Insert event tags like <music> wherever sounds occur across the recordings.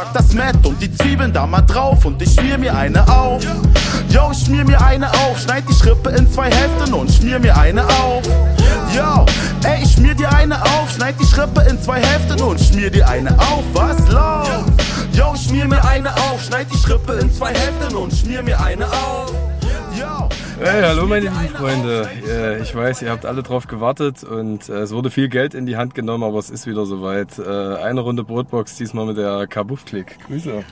Pack das Met und die Zwiebeln da mal drauf und ich schmier mir eine auf. Yo, ich schmier mir eine auf, schneid die Schrippe in zwei Hälften und schmier mir eine auf. Yo, ey, ich schmier dir eine auf, schneid die Schrippe in zwei Hälften und schmier dir eine auf. Was los? Yo, ich schmier mir eine auf, schneid die Schrippe in zwei Hälften und schmier mir eine auf. Hey, hallo meine lieben Freunde. Äh, Ich weiß, ihr habt alle drauf gewartet und äh, es wurde viel Geld in die Hand genommen, aber es ist wieder soweit. Äh, Eine Runde Brotbox, diesmal mit der Kabuff-Klick. Grüße.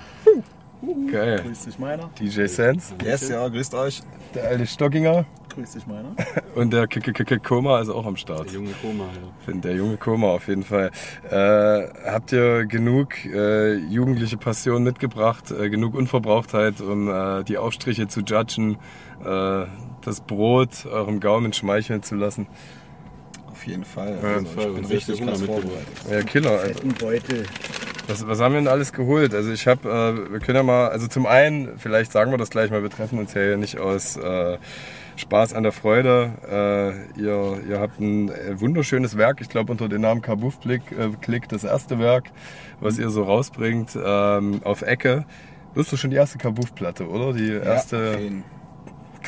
Geil. Grüß dich meiner, DJ Sense, Yes, ja, grüßt euch. der alte Stockinger grüß dich meiner. und der K -K -K Koma ist auch am Start. Junge Koma, ja. Der junge Koma auf jeden Fall. Äh, habt ihr genug äh, jugendliche Passion mitgebracht, äh, genug Unverbrauchtheit, um äh, die Aufstriche zu judgen, äh, das Brot eurem Gaumen schmeicheln zu lassen? Auf jeden Fall. Ja, Also, Voll, ich bin und richtig richtig Hunger krass mitgebracht. vorbereitet. Ja, Killer. Alter. Fetten Beutel. Was, was haben wir denn alles geholt? Also ich habe, äh, wir können ja mal, also zum einen, vielleicht sagen wir das gleich mal, wir treffen uns ja hier nicht aus äh, Spaß an der Freude. Äh, ihr, ihr habt ein äh, wunderschönes Werk, ich glaube unter dem Namen Kabuff Klick, äh, Klick, das erste Werk, was ihr so rausbringt, ähm, auf Ecke. Du hast doch schon die erste Kabuff-Platte, oder? Die Ja, erste auf jeden.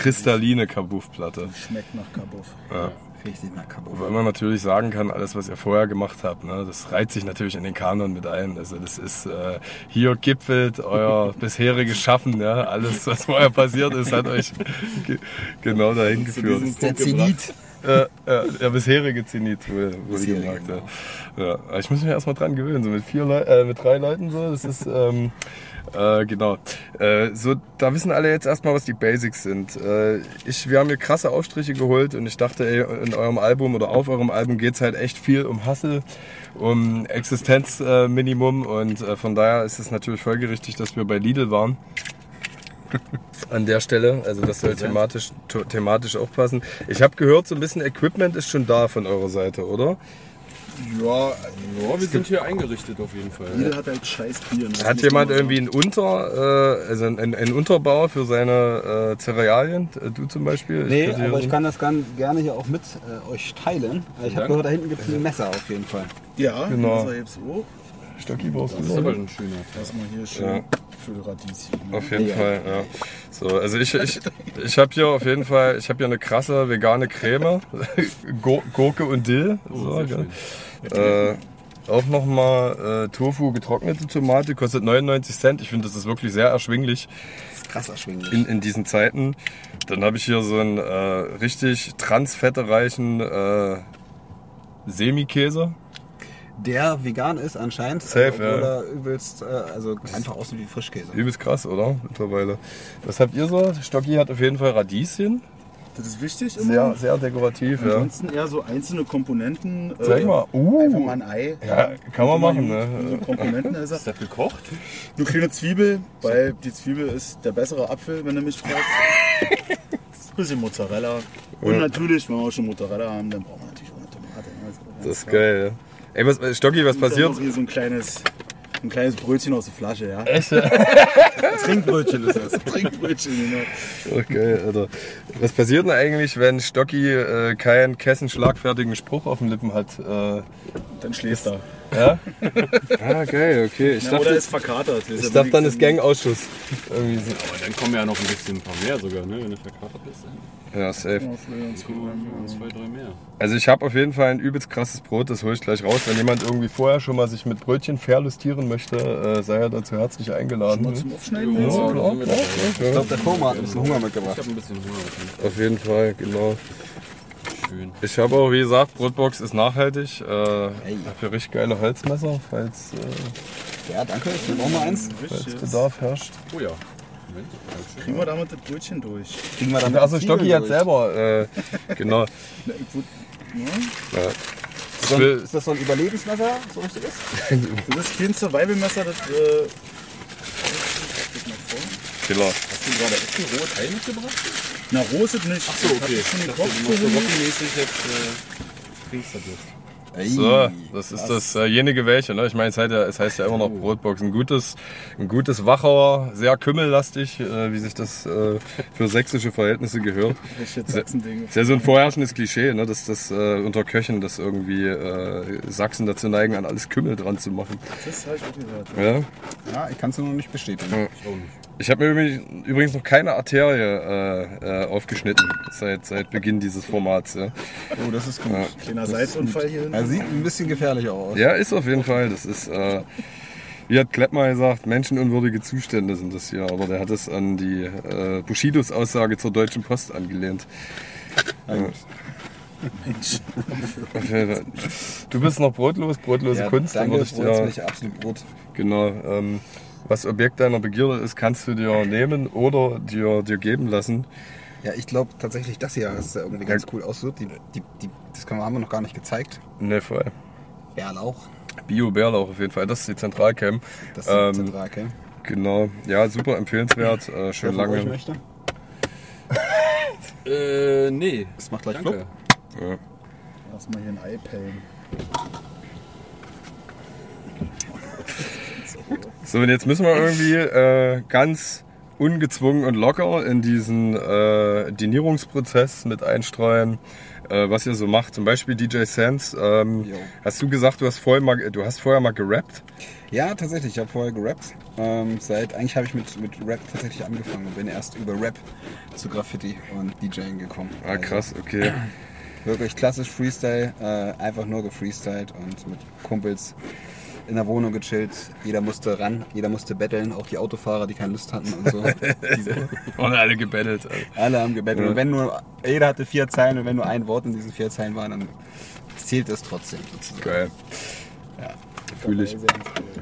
Kristalline Kabuff-Platte. Schmeckt nach Kabuff. Ja. Richtig nach Kabuff. Wobei man natürlich sagen kann, alles, was ihr vorher gemacht habt, ne, das reiht sich natürlich in den Kanon mit ein. Also das ist äh, hier gipfelt euer <laughs> bisheriges Schaffen, ja. Alles, was vorher passiert ist, hat euch ge genau dahin geführt. Das ist der Zenit. Äh, äh, der bisherige Zenit, wurde wurde Bisherige, gesagt. genau. Ja. Ja. aber Ich muss mich erstmal dran gewöhnen, so mit vier Leu äh, mit drei Leuten so. Das ist ähm, äh, genau. Äh, so, da wissen alle jetzt erstmal, was die Basics sind. Äh, ich, wir haben hier krasse Aufstriche geholt und ich dachte, ey, in eurem Album oder auf eurem Album geht's halt echt viel um Hustle, um Existenzminimum und äh, von daher ist es natürlich folgerichtig, dass wir bei Lidl waren. <laughs> An der Stelle, also das soll thematisch, thematisch auch passen. Ich habe gehört, so ein bisschen Equipment ist schon da von eurer Seite, oder? Ja, Ja, wir sind hier eingerichtet auf jeden Fall. Jeder hat halt scheiß Bier. ne? Hat jemand man irgendwie einen Unter, äh, also einen, einen Unterbau für seine äh, Cerealien? Äh, Du zum Beispiel? Nee, hier aber ich kann das gern, gerne hier auch mit äh, euch teilen. Ich habe gehört, da hinten gibt es ein Messer auf jeden Fall. Ja, Genau. genau. Jetzt hoch. Stocki brauchst du Das ist aber ein schöner. Erstmal hier schön Ja. für Radieschen. Ne? Auf jeden Ja. Fall, ja. So, also ich, ich, ich habe hier auf jeden Fall, ich habe hier eine krasse vegane Creme, <laughs> Gur- Gurke und Dill. So, sehr gell? Äh, auch nochmal äh, Tofu, getrocknete Tomate, kostet 99 Cent. Ich finde, das ist wirklich sehr erschwinglich das ist krass erschwinglich. in, in diesen Zeiten. Dann habe ich hier so einen äh, richtig transfettereichen äh, Semikäse. Der vegan ist anscheinend, Safe, obwohl ja. er übelst, äh, also einfach aussieht wie Frischkäse. Übelst krass, oder? Mittlerweile. Was habt ihr so? Stocki hat auf jeden Fall Radieschen. Das ist wichtig immer. Sehr, sehr dekorativ, ja. Ansonsten eher so einzelne Komponenten. äh, Zeig mal. Einfach Uh. mal ein Ei. Ja, kann man machen, ne? So Komponenten ist Ist das gekocht? Eine kleine Zwiebel, weil die Zwiebel ist der bessere Apfel, wenn du mich fragst. Bisschen Mozzarella. Und natürlich, wenn wir auch schon Mozzarella haben, dann brauchen wir natürlich auch eine Tomate. ne? Also, Das ist geil, ja. Ey, was, äh, Stocki, was passiert? hier so ein kleines, ein kleines Brötchen aus der Flasche, ja. Echt? <laughs> Trinkbrötchen ist das. Trinkbrötchen, genau. Geil, Alter. Was passiert denn eigentlich, wenn Stocki äh, keinen kessenschlagfertigen Spruch auf den Lippen hat? Äh, Dann schläft er. ja? <laughs> ah, geil, okay. Ich Ja, dachte, oder ist verkatert. Das ist ich dachte dann ist Gangausschuss. So. Aber dann kommen ja noch ein bisschen ein paar mehr sogar, ne? Wenn du verkatert bist. Ja, safe. Also ich habe auf jeden Fall ein übelst krasses Brot, das hole ich gleich raus. Wenn jemand irgendwie vorher schon mal sich mit Brötchen verlustieren möchte, äh, sei er dazu herzlich eingeladen. Mal zum Aufschneiden. Ja, klar, Ich glaube, der Koma hat ein bisschen Hunger Ich mitgebracht. habe ein bisschen Hunger. auf jeden Fall. Auf jeden Fall, genau. Schön. Ich habe auch, wie gesagt, Brotbox ist nachhaltig. Äh, habe hier richtig geile Holzmesser, falls, äh, Ja, danke. Ich auch mal eins. falls. Bedarf herrscht. Oh ja. Kriegen wir damit das Brötchen durch. Kriegen wir damit Also die Stocki hat selber, äh, genau. Na, ja. Ja. Ist das- Ist so ein Überlebensmesser, so richtig ist? <laughs> Das ist kein Survival-Messer, das. Äh, Killer. Hast du gerade echt ein rohes mitgebracht? na, roh ist es nicht. Ach so, okay. Das du schon so gekocht. Rocky-mäßig jetzt äh. So, das ist dasjenige welche, ne? Ich meine, es, heißt ja, es heißt ja immer noch Brotbox. Ein gutes, ein gutes Wachauer, sehr kümmellastig, äh, wie sich das äh, für sächsische Verhältnisse gehört. <laughs> Sachsen-Dinge. Ist ja so ein vorherrschendes Klischee, ne? dass das äh, unter Köchen, dass irgendwie äh, Sachsen dazu neigen, an alles Kümmel dran zu machen. Das habe ich auch gehört. Ja? Ja, ich kann es noch nicht bestätigen. Nicht. Ich habe mir übrigens- noch keine Arterie äh, äh, aufgeschnitten seit, seit Beginn dieses Formats. Ja. Oh, das ist gut. Kleiner Salzunfall hier. Er sieht ein bisschen gefährlich aus. ja, ist auf jeden Fall. Das ist, äh, wie hat Kleppmar gesagt, menschenunwürdige Zustände sind das hier. Aber der hat es an die äh, Bushidos Aussage zur Deutschen Post angelehnt. Fall. Du bist noch brotlos, brotlose Ja, Kunst. dann danke, würde ich dir, nicht absolut Brot. genau, ähm, was Objekt deiner Begierde ist, kannst du dir nehmen oder dir, dir geben lassen. Ja, ich glaube tatsächlich, das hier, das ja irgendwie ganz cool aussieht. Die, die, die, das haben wir noch gar nicht gezeigt. Ne, voll. Bärlauch. Bio-Bärlauch auf jeden Fall. Das ist die Zentralcam. Das ist Ähm, zentral, okay? Genau. Ja, super empfehlenswert. Äh, schön Wer lange. möchte? <laughs> Äh, nee. Das macht gleich Danke. Flop. Ja. Lass mal hier ein Ei pellen. So, und jetzt müssen wir irgendwie äh, ganz ungezwungen und locker in diesen äh, Dinierungsprozess mit einstreuen, äh, was ihr so macht. Zum Beispiel DJ Sands. Ähm, hast du gesagt, du hast vorher mal, du hast vorher mal gerappt? Ja, tatsächlich. Ich habe vorher gerappt. Ähm, seit eigentlich habe ich mit, mit Rap tatsächlich angefangen und bin erst über Rap zu Graffiti und DJing gekommen. Ah, krass, okay. Also wirklich klassisch Freestyle, äh, einfach nur gefreestylt und mit Kumpels in der Wohnung gechillt. Jeder musste ran, jeder musste betteln, auch die Autofahrer, die keine Lust hatten und so. <laughs> Und alle gebettelt. Alter. alle haben gebettelt. Ja. Und wenn nur, jeder hatte vier Zeilen und wenn nur ein Wort in diesen vier Zeilen war, dann zählt es trotzdem sozusagen. Geil. Ja. Fühle ich.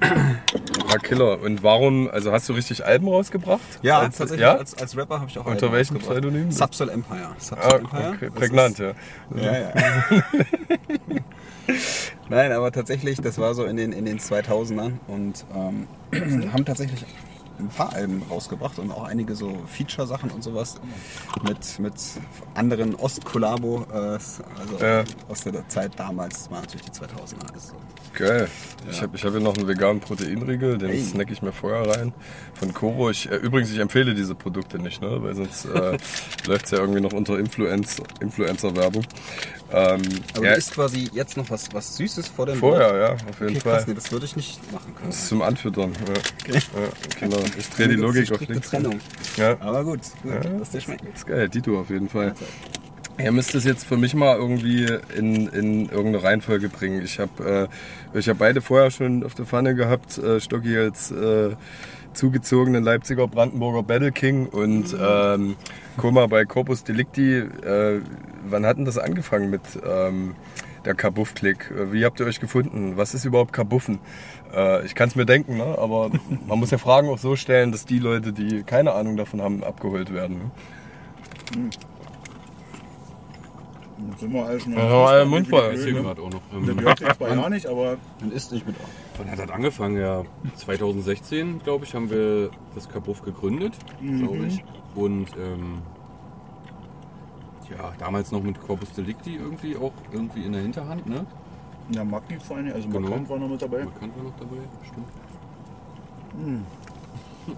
Ah, Killer. Und warum, also hast du richtig Alben rausgebracht? Ja, als, tatsächlich Ja? Als, als Rapper habe ich auch Unter Alben welchem rausgebracht. Pseudonym? Subsol Empire. Subsol Ah, Empire. okay. Prägnant, ist- ja. Ja, ja. <laughs> <laughs> Nein, aber tatsächlich, das war so in den, in den 2000ern und ähm, <clears throat> haben tatsächlich ein paar Alben rausgebracht und auch einige so Feature-Sachen und sowas mit, mit anderen Ost-Kollabo, äh, also Ja. aus der Zeit damals, das war natürlich die 2000er. Also, Geil. Ich habe ich hab hier noch einen veganen Proteinriegel, den Hey. snack ich mir vorher rein. Von Koro. Ich, äh, übrigens, ich empfehle diese Produkte nicht, ne? weil sonst äh, <laughs> läuft es ja irgendwie noch unter Influenz, Influencer-Werbung. Ähm, aber ja, du isst quasi jetzt noch was, was Süßes vor dem vorher, ja, auf jeden Okay, Fall. krass, nee, das würde ich nicht machen können. Das ist zum Anfüttern. Ja. Ja, genau. Ich drehe die Das Logik auf links. Trennung. Ja. Aber gut, gut dass dir schmeckt. ist geil, Dito auf jeden Fall. Ihr müsst es jetzt für mich mal irgendwie in, in irgendeine Reihenfolge bringen. Ich habe äh, ich hab beide vorher schon auf der Pfanne gehabt. Äh, Stocki als äh, zugezogenen Leipziger Brandenburger Battle King und ähm, Koma bei Corpus Delicti. Äh, wann hat denn das angefangen mit ähm, der Kabuff-Klick? Wie habt ihr euch gefunden? Was ist überhaupt Kabuffen? Äh, ich kann es mir denken, ne? aber man muss ja Fragen auch so stellen, dass die Leute, die keine Ahnung davon haben, abgeholt werden. Ne? Dann sind wir alle schon Ja, alle mundvoll. Ich Ich sehe gerade auch noch. Der Ähm, gehört jetzt bei ja nicht, aber Man isst nicht mit auf. wann hat das angefangen? Ja, 2016, glaube ich, haben wir das Kabuff gegründet, glaube ich. Und ähm, ja, damals noch mit Corpus Delicti irgendwie auch irgendwie in der Hinterhand, ne? Ja, Magni vor allem, also Genau. Markant war noch mit dabei. Markant war noch dabei, stimmt.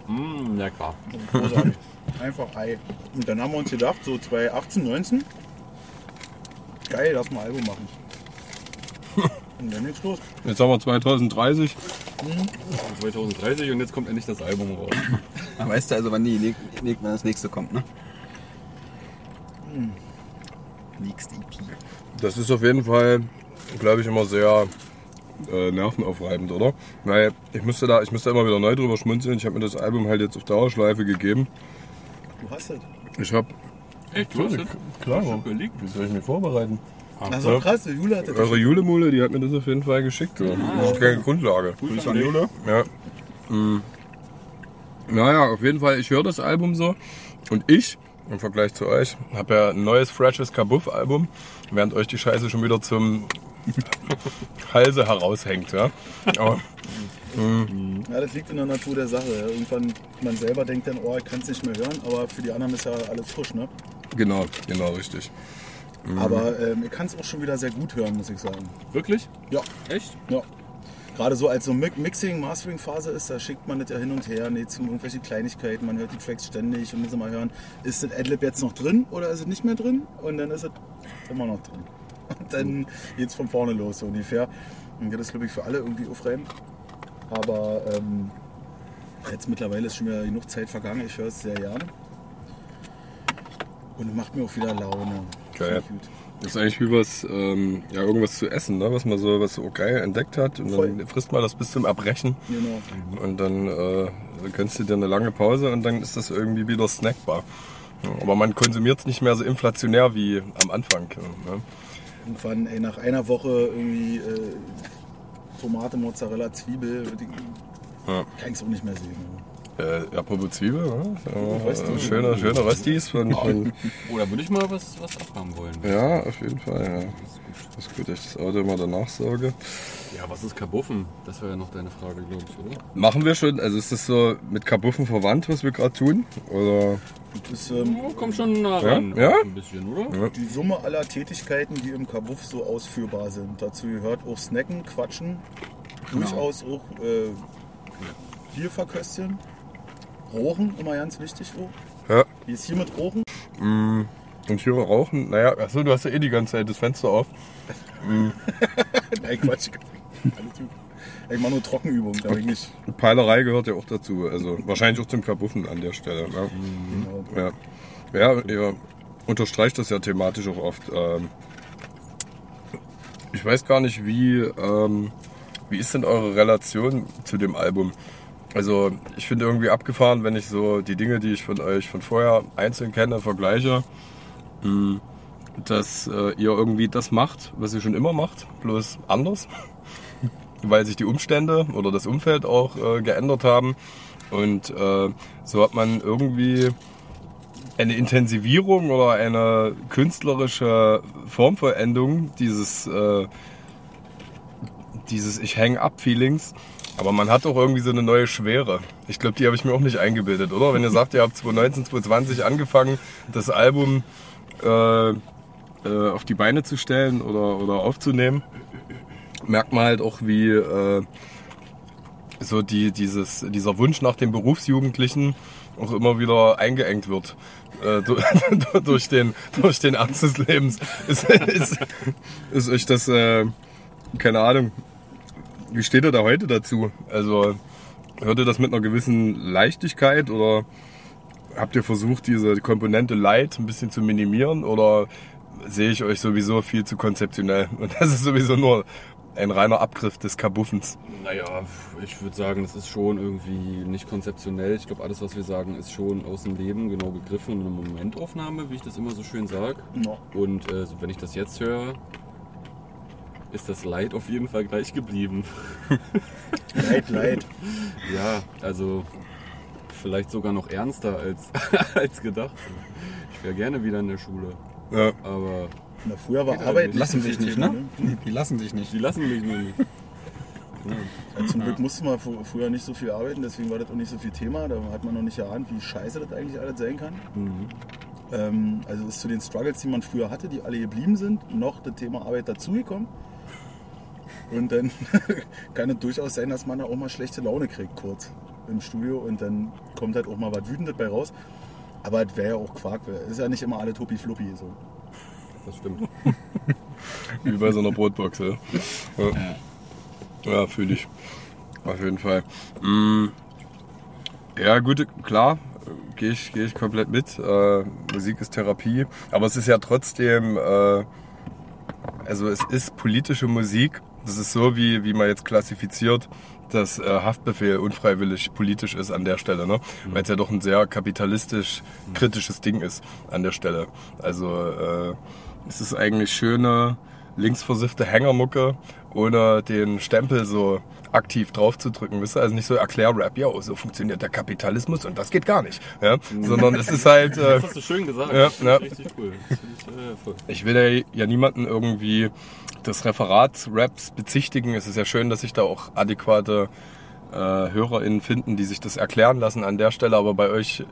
Mm, lecker. Großartig. Einfach Ei. Und dann haben wir uns gedacht, so 2018, 19, geil, lass mal ein Album machen. <laughs> Und dann geht's los. Jetzt haben wir 2030. 2030 und jetzt kommt endlich das Album raus. <laughs> Weißt du also, wann, die, ne- ne- wann das nächste kommt, ne? Nächste EP. Das ist auf jeden Fall, glaube ich, immer sehr äh, nervenaufreibend, oder? Weil ich müsste da, ich müsste immer wieder neu drüber schmunzeln. Ich habe mir das Album halt jetzt auf Dauerschleife gegeben. Du hast es. Ich habe Echt? Du hast das? klar, überlegt? wie soll ich mich vorbereiten? Also krass, der Jule hatte das. Eure Julemule, die hat mir das auf jeden Fall geschickt. So. Das ist keine Grundlage. Grüße an Jule. Ja. Mm. Naja, auf jeden Fall, ich höre das Album so. Und ich, im Vergleich zu euch, habe ja ein neues, freshes Kabuff-Album, während euch die Scheiße schon wieder zum <laughs> Halse heraushängt. Ja? Aber, Ja, das liegt in der Natur der Sache. Irgendwann, man selber denkt dann, oh, ich kann es nicht mehr hören, aber für die anderen ist ja alles frisch, ne? genau, genau, richtig. Aber ähm, ich kann es auch schon wieder sehr gut hören, muss ich sagen. Wirklich? Ja, Echt? ja. Gerade so als so Mi- Mixing, Mastering-Phase ist, da schickt man das ja hin und her, nee, zum irgendwelche Kleinigkeiten, man hört die Tracks ständig und muss immer hören, ist das Adlib jetzt noch drin oder ist es nicht mehr drin? Und dann ist es immer noch drin. Und dann geht's von vorne los, so ungefähr. Und das ist, glaube ich, für alle irgendwie aufreibend. Aber ähm, Jetzt mittlerweile ist schon wieder genug Zeit vergangen. Ich höre es sehr gerne. Und es macht mir auch wieder Laune. Geil. Das ist eigentlich wie was, ähm, ja, irgendwas zu essen, ne? was man so, was so geil entdeckt hat. Und dann Voll. frisst man das bis zum Erbrechen. Genau. Und dann äh, gönnst du dir eine lange Pause und dann ist das irgendwie wieder snackbar. Ja, Aber man konsumiert es nicht mehr so inflationär wie am Anfang. Ne? Irgendwann, ey, nach einer Woche irgendwie äh, Tomate, Mozzarella, Zwiebel, die, Ja. kann ich es auch nicht mehr sehen. Äh, apropos Zwiebel, ne? äh, Rösti. schöne, schöne Röstis von, von <laughs> Oder würde ich mal was, was abhaben wollen? Ja, auf jeden Fall. Ja. Das ist gut, dass ich das Auto immer danach sorge. Ja, was ist Kabuffen? Das wäre ja noch deine Frage, glaube ich, oder? Machen wir schon, also ist das so mit Kabuffen verwandt, was wir gerade tun? Oder? Das ähm, Oh, komm schon nah Ja? ran. Ja? Ein bisschen, oder? die Summe aller Tätigkeiten, die im Kabuff so ausführbar sind. Dazu gehört auch Snacken, Quatschen, durchaus auch äh, Bier verköstigen, Rochen, immer ganz wichtig auch. Ja. Wie ist hier mit Rochen? Und hier rauchen? Naja, achso, du hast ja eh die ganze Zeit das Fenster auf. <laughs> Nein, Quatsch. Ich mache nur Trockenübungen, da bin ich. Peilerei gehört ja auch dazu. Also wahrscheinlich auch zum Kabuffen an der Stelle. Ja. Genau. Ja. ja, ihr unterstreicht das ja thematisch auch oft. Ähm, ich weiß gar nicht, wie, ähm, wie ist denn eure Relation zu dem Album? Also ich finde irgendwie abgefahren, wenn ich so die Dinge, die ich von euch von vorher einzeln kenne, vergleiche, dass äh, ihr irgendwie das macht, was ihr schon immer macht, bloß anders, <laughs> weil sich die Umstände oder das Umfeld auch äh, geändert haben. Und äh, so hat man irgendwie eine Intensivierung oder eine künstlerische Formvollendung dieses, dieses Ich hang up Feelings. Aber man hat auch irgendwie so eine neue Schwere. Ich glaube, die habe ich mir auch nicht eingebildet, oder? Wenn ihr sagt, ihr habt 2019, 2020 angefangen, das Album äh, äh, auf die Beine zu stellen oder, oder aufzunehmen, merkt man halt auch, wie äh, so die, dieses, dieser Wunsch nach dem Berufsjugendlichen auch immer wieder eingeengt wird. Äh, durch, <laughs> durch, den, durch den Ernst des Lebens. Ist, ist, ist euch das, äh, keine Ahnung, wie steht ihr da heute dazu? Also hört ihr das mit einer gewissen Leichtigkeit oder habt ihr versucht, diese Komponente Light ein bisschen zu minimieren oder sehe ich euch sowieso viel zu konzeptionell? <laughs> Und das ist sowieso nur ein reiner Abgriff des Kabuffens. Naja, ich würde sagen, das ist schon irgendwie nicht konzeptionell. Ich glaube, alles, was wir sagen, ist schon aus dem Leben genau gegriffen und eine Momentaufnahme, wie ich das immer so schön sage. No. Und äh, wenn ich das jetzt höre, ist das Leid auf jeden Fall gleich geblieben. Leid, leid. <laughs> Ja, also vielleicht sogar noch ernster als, <laughs> als gedacht. Ich wäre gerne wieder in der Schule. Ja. Aber Na, früher war Arbeit halt Lassen viel nicht, ne? Die, die lassen sich nicht. die lassen mich nur nicht. Ja, zum Glück musste man fr- früher nicht so viel arbeiten, deswegen war das auch nicht so viel Thema. Da hat man noch nicht erahnt, wie scheiße das eigentlich alles sein kann. Ähm, also ist zu den Struggles, die man früher hatte, die alle geblieben sind, noch das Thema Arbeit dazugekommen. Und dann <laughs> kann es durchaus sein, dass man da auch mal schlechte Laune kriegt, kurz im Studio. Und dann kommt halt auch mal was Wütendes bei raus. Aber es wäre ja auch Quark. Es ist ja nicht immer alle Topi-Fluppi. So. Das stimmt. <laughs> Wie bei so einer Brotbox, ja. Ja, ja fühle ich. Auf jeden Fall. Mm, Ja, gut, klar, gehe ich, geh ich komplett mit. Äh, Musik ist Therapie. Aber es ist ja trotzdem, äh, also es ist politische Musik. Das ist so, wie, wie man jetzt klassifiziert, dass äh, Haftbefehl unfreiwillig politisch ist an der Stelle, ne? Weil es ja doch ein sehr kapitalistisch kritisches Ding ist an der Stelle. Also äh, es ist eigentlich schöne, linksversiffte Hängermucke, ohne den Stempel so aktiv draufzudrücken, wisst ihr? Also nicht so Erklärrap, ja, so funktioniert der Kapitalismus und das geht gar nicht. Ja? Sondern es ist halt. <laughs> Äh, Das hast du schön gesagt. Ja, das finde ja. ich richtig cool. Ich, äh, voll. ich will ja, ja niemanden irgendwie des Referatsraps bezichtigen. Es ist ja schön, dass sich da auch adäquate äh, HörerInnen finden, die sich das erklären lassen an der Stelle, aber bei euch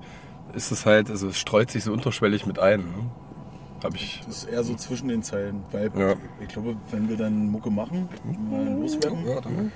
ist es halt, also es streut sich so unterschwellig mit ein. Ne? Hab ich. Das ist eher so zwischen den Zeilen. Weil Ja. ich glaube, wenn wir dann Mucke machen, mal loswerden, Ja, dann.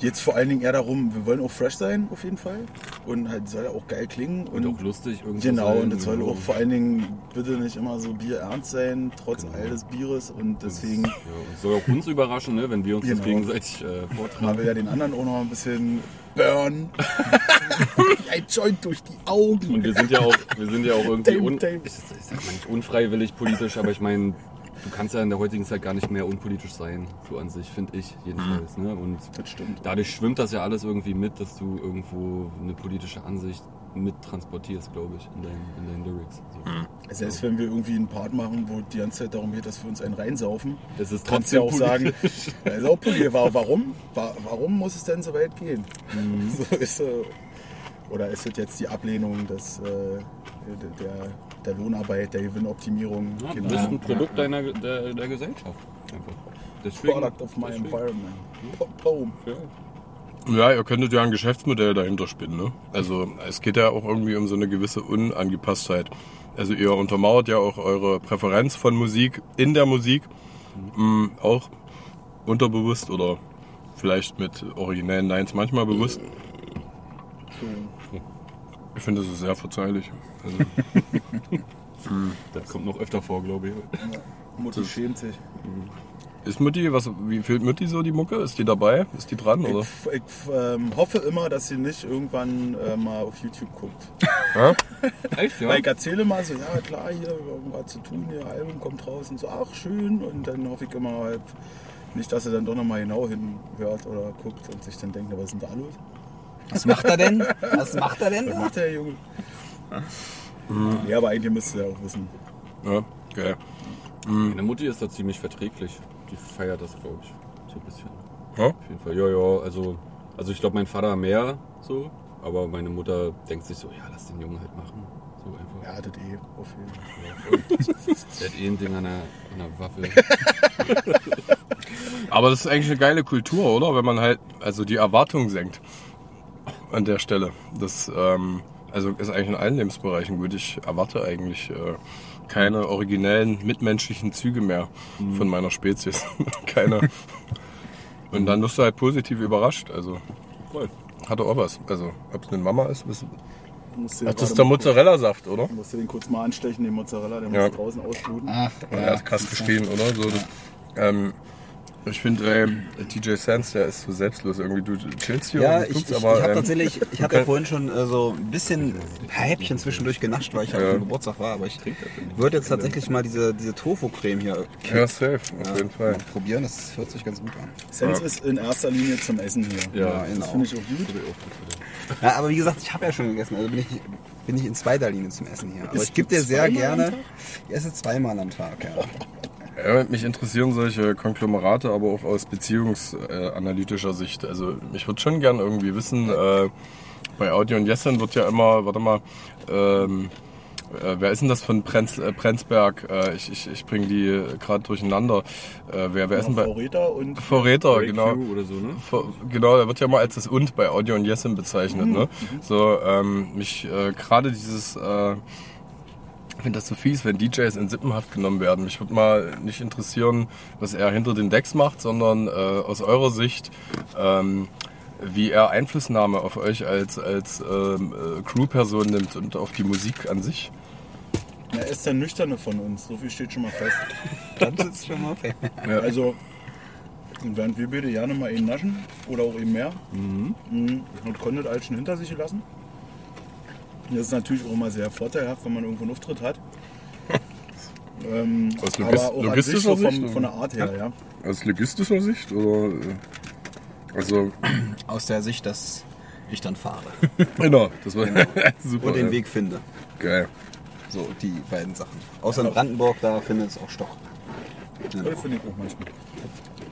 Jetzt vor allen Dingen eher darum, wir wollen auch fresh sein, auf jeden Fall. Und halt soll ja auch geil klingen. Und auch lustig irgendwie. Genau, sein, und das soll genau. auch vor allen Dingen bitte nicht immer so bierernst sein, trotz all des Bieres. Und deswegen Ja, und soll auch uns überraschen, ne, wenn wir uns das Genau. gegenseitig äh, vortragen. will ja den anderen auch noch ein bisschen Burn. <laughs> Ein Joint durch die Augen. Und wir sind ja auch, wir sind ja auch irgendwie Dame, un, Dame. ich, ich sag mal nicht unfreiwillig politisch, aber ich meine, du kannst ja in der heutigen Zeit gar nicht mehr unpolitisch sein, so an sich, finde ich jedenfalls. Ne? Und Das stimmt. dadurch schwimmt das ja alles irgendwie mit, dass du irgendwo eine politische Ansicht mit transportierst, glaube ich, in deinen, in deinen Lyrics. So. Selbst wenn wir irgendwie einen Part machen, wo die ganze Zeit darum geht, dass wir uns einen reinsaufen, Es ist kannst du ja auch sagen, politisch. ja, ist auch politisch. Wa- Warum? Wa- Warum muss es denn so weit gehen? Mhm. <laughs> So ist, oder ist es jetzt die Ablehnung des, äh, der, der Lohnarbeit, der Gewinnoptimierung? Ja, du Keine bist ein. Produkt deiner, der, der Gesellschaft. Einfach. Deswegen, Product of my deswegen. environment. Boom. Ja. Ja, ihr könntet ja ein Geschäftsmodell dahinter spinnen. Ne? Also es geht ja auch irgendwie um so eine gewisse Unangepasstheit. Also ihr untermauert ja auch eure Präferenz von Musik in der Musik, mh, auch unterbewusst oder vielleicht mit originellen Lines manchmal bewusst. Ich finde, das ist sehr verzeihlich. Also, <laughs> Das kommt noch öfter vor, glaube ich. Mutti schämt sich. ist Mutti, was, wie fühlt Mutti so die Mucke? Ist die dabei? Ist die dran? Oder? Ich, ich ähm, hoffe immer, dass sie nicht irgendwann äh, mal auf YouTube guckt. Ja? <laughs> Echt, ja? Weil ich erzähle mal so, ja klar, hier, wir haben was zu tun, ihr Album kommt raus und so, ach schön. Und dann hoffe ich immer halt nicht, dass er dann doch nochmal genau hinhört oder guckt und sich dann denkt, was ist denn da los? Was macht er denn? <laughs> Was macht er denn Was macht der Junge? Ja, aber eigentlich müsst ihr ja auch wissen. Ja, geil. Meine Mutti ist da ziemlich verträglich. Die feiert das, glaube ich. So ein bisschen. Ja? Auf jeden Fall. Ja, ja, also, also ich glaube, mein Vater mehr so. Aber meine Mutter denkt sich so, ja, lass den Jungen halt machen. So einfach. Ja, das eh, auf jeden Fall. <laughs> Der hat eh ein Ding an der, an der Waffe. <laughs> Aber das ist eigentlich eine geile Kultur, oder? Wenn man halt also die Erwartungen senkt an der Stelle. Das ähm, also ist eigentlich in allen Lebensbereichen gut. Ich erwarte eigentlich äh, keine originellen mitmenschlichen Züge mehr von meiner Spezies. <laughs> keine. Und dann wirst du halt positiv überrascht. Also Voll. hatte auch was. Also ob es eine Mama ist, Du den Ach, das ist der Mozzarella-Saft, oder? Du musst den kurz mal anstechen, den Mozzarella, der Ja. muss draußen ausbluten. Ach, Ja, er hat krass gestehen, oder? So, das, ähm, ich finde, ähm, TJ Sands, der ist so selbstlos irgendwie. Du chillst hier Ja, und ich, guckst, ich, aber. ich habe ähm, tatsächlich, <laughs> ich habe ja vorhin schon äh, so ein bisschen ein paar Häppchen zwischendurch genascht, weil ich ja. Ja. auf dem Geburtstag war. Aber ich würde jetzt tatsächlich mal diese, diese Tofu-Creme hier Ja, safe, auf jeden Fall. probieren. Das hört sich ganz gut an. Sense ist in erster Linie zum Essen hier. Ja, genau. Das finde ich auch gut. Ja, aber wie gesagt, ich habe ja schon gegessen. Also bin ich, bin ich in zweiter Linie zum Essen hier. Aber Isst ich gebe dir sehr gerne. Ich esse zweimal am Tag, ja. <laughs> Ja, mich interessieren solche Konglomerate, aber auch aus beziehungsanalytischer Sicht. Also ich würde schon gern irgendwie wissen, äh, bei Audio und Jessen wird ja immer, warte mal, ähm, äh, wer ist denn das von Prenz, äh, Prenzberg? Äh, ich ich, ich bringe die gerade durcheinander. Äh, wer, wer ist denn bei... Vorräter und Vorräter, genau. So, ne? Ver- Genau, da wird ja mal als das und bei Audio und Yesin bezeichnet. Ne? So, ähm, mich äh, gerade dieses, äh, ich finde das so fies, wenn DJs in Sippenhaft genommen werden. Mich würde mal nicht interessieren, was er hinter den Decks macht, sondern äh, aus eurer Sicht, ähm, wie er Einflussnahme auf euch als, als ähm, äh, Crew-Person nimmt und auf die Musik an sich. er ist der Nüchterne von uns. So viel steht schon mal fest. <laughs> Das ist schon mal okay. Ja. Also, während wir beide gerne mal eben naschen oder auch eben mehr mhm. und konntet alles schon hinter sich gelassen. Das ist natürlich auch immer sehr vorteilhaft, wenn man irgendwo einen Auftritt hat. <laughs> ähm, Aus aber logis- auch an sich logistischer so Sicht, vom, von der Art her, ja. Aus logistischer Sicht? Oder, äh, also, <clears throat> Aus der Sicht, dass ich dann fahre <laughs> genau, das war <laughs> super. und den ja. Weg finde. Geil. So, die beiden Sachen. Außer in Brandenburg, da findet es auch Stock. Das finde ich auch manchmal.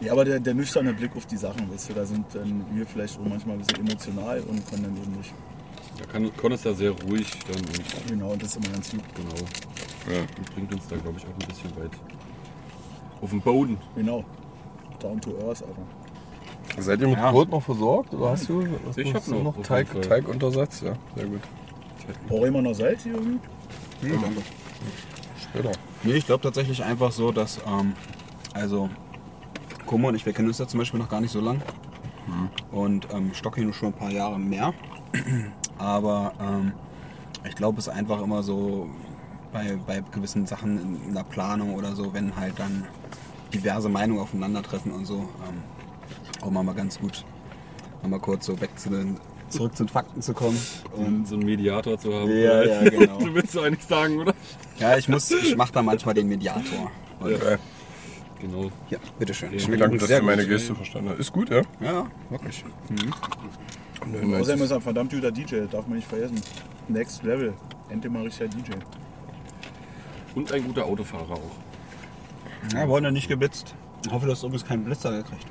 Ja, aber der, der nüchterne Blick auf die Sachen, weißt du, da sind dann wir vielleicht auch manchmal ein bisschen emotional und können dann eben nicht. Da kann, Con ist da sehr ruhig dann und Genau, und das ist immer ganz gut. genau. Und bringt uns da, glaube ich, auch ein bisschen weit auf den Boden. Genau. Down to earth, Alter. Seid ihr mit Ja. Brot noch versorgt oder hast du, hast Ich du- hab hast du noch, noch Teig. Teiguntersatz? Ja, sehr gut. Brauche immer noch Salz hier irgendwie? Später. Nee, ich glaube tatsächlich einfach so, dass, ähm, also, Kumo und ich, wir kennen uns ja zum Beispiel noch gar nicht so lang. Und ähm, Stock hier schon ein paar Jahre mehr. Aber ähm, ich glaube, es ist einfach immer so bei, bei gewissen Sachen in, in der Planung oder so, wenn halt dann diverse Meinungen aufeinandertreffen und so, ähm, auch mal, mal ganz gut, mal kurz so back to the zurück zu den Fakten zu kommen. Und so einen Mediator zu haben. Ja, ja, genau. <laughs> Du willst du eigentlich sagen, oder? Ja, ich muss, ich mache da manchmal den Mediator. Okay. Genau. Ja, bitteschön. Vielen Dank, dass du meine. Geste verstanden hast. Ist gut, ja? Ja, wirklich. Nö, Außerdem nö, ist er ein verdammt guter DJ, das darf man nicht vergessen. Next Level. Endlich mal richtiger DJ. Und ein guter Autofahrer auch. Ja, wurde nicht geblitzt. Ich hoffe, du hast übrigens keinen Blitzer gekriegt.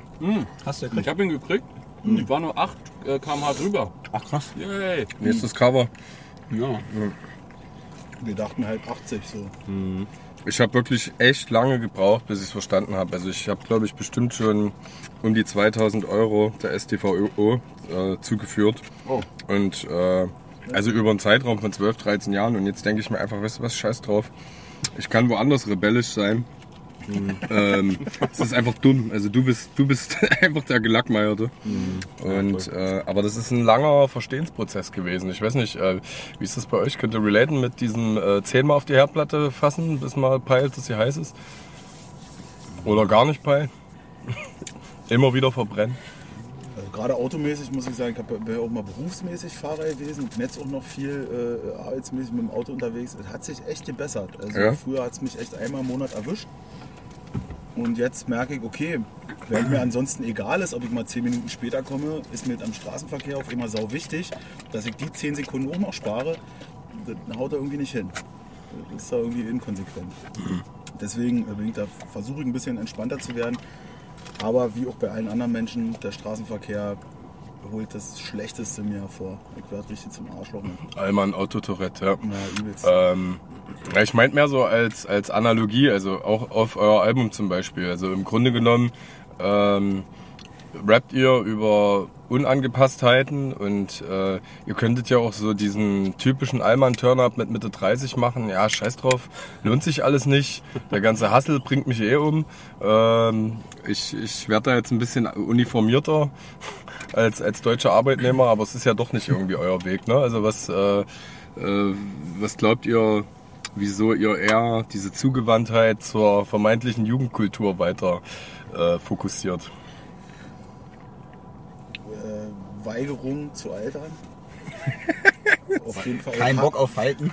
Hast du Ich gekriegt? habe ihn gekriegt. Ich war nur 8 äh, km/h drüber. Ach krass. Yay. Nächstes Cover. Ja. Wir dachten halt 80 so. Ich habe wirklich echt lange gebraucht, bis ich es verstanden habe. Also ich habe, glaube ich, bestimmt schon um die 2000 Euro der STVO äh, zugeführt. Oh. Und äh, also über einen Zeitraum von 12, 13 Jahren. Und jetzt denke ich mir einfach, weißt du was, scheiß drauf. Ich kann woanders rebellisch sein. ähm, es ist einfach dumm. Also du bist, du bist <laughs> einfach der Gelackmeierte. Und, äh, aber das ist ein langer Verstehensprozess gewesen. Ich weiß nicht, äh, wie ist das bei euch? Könnt ihr relaten mit diesem äh, zehnmal auf die Herdplatte fassen, bis man peilt, dass sie heiß ist? Oder gar nicht peilen? <laughs> Immer wieder verbrennen? Gerade automäßig muss ich sagen, ich hab- bin ja auch mal berufsmäßig Fahrer gewesen und bin jetzt auch noch viel äh, arbeitsmäßig mit dem Auto unterwegs. Es hat sich echt gebessert. Also Ja? früher hat es mich echt einmal im Monat erwischt. Und jetzt merke ich, okay, wenn mir ansonsten egal ist, ob ich mal 10 Minuten später komme, ist mir am Straßenverkehr auf immer sau wichtig, dass ich die 10 Sekunden auch noch spare. Das haut da irgendwie nicht hin. Das ist da irgendwie inkonsequent. Deswegen äh, bin ich da, versuche ich ein bisschen entspannter zu werden. Aber wie auch bei allen anderen Menschen, der Straßenverkehr holt das Schlechteste mir hervor. Ich werde richtig zum Arschloch. Allmann Autotourette, ja. Na, übelst. Ähm, ich meinte mehr so als, als Analogie, also auch auf euer Album zum Beispiel. Also im Grunde genommen ähm, rappt ihr über Unangepasstheiten und äh, ihr könntet ja auch so diesen typischen Allmann-Turn-Up mit Mitte 30 machen. Ja, scheiß drauf, lohnt sich alles nicht. Der ganze Hassel bringt mich eh um. Ähm, ich ich werde da jetzt ein bisschen uniformierter als, als deutscher Arbeitnehmer, aber es ist ja doch nicht irgendwie euer Weg. Ne? Also was, äh, äh, was glaubt ihr, wieso ihr eher diese Zugewandtheit zur vermeintlichen Jugendkultur weiter äh, fokussiert? äh, Weigerung zu altern. <laughs> auf jeden Fall. Kein Bock auf Falten.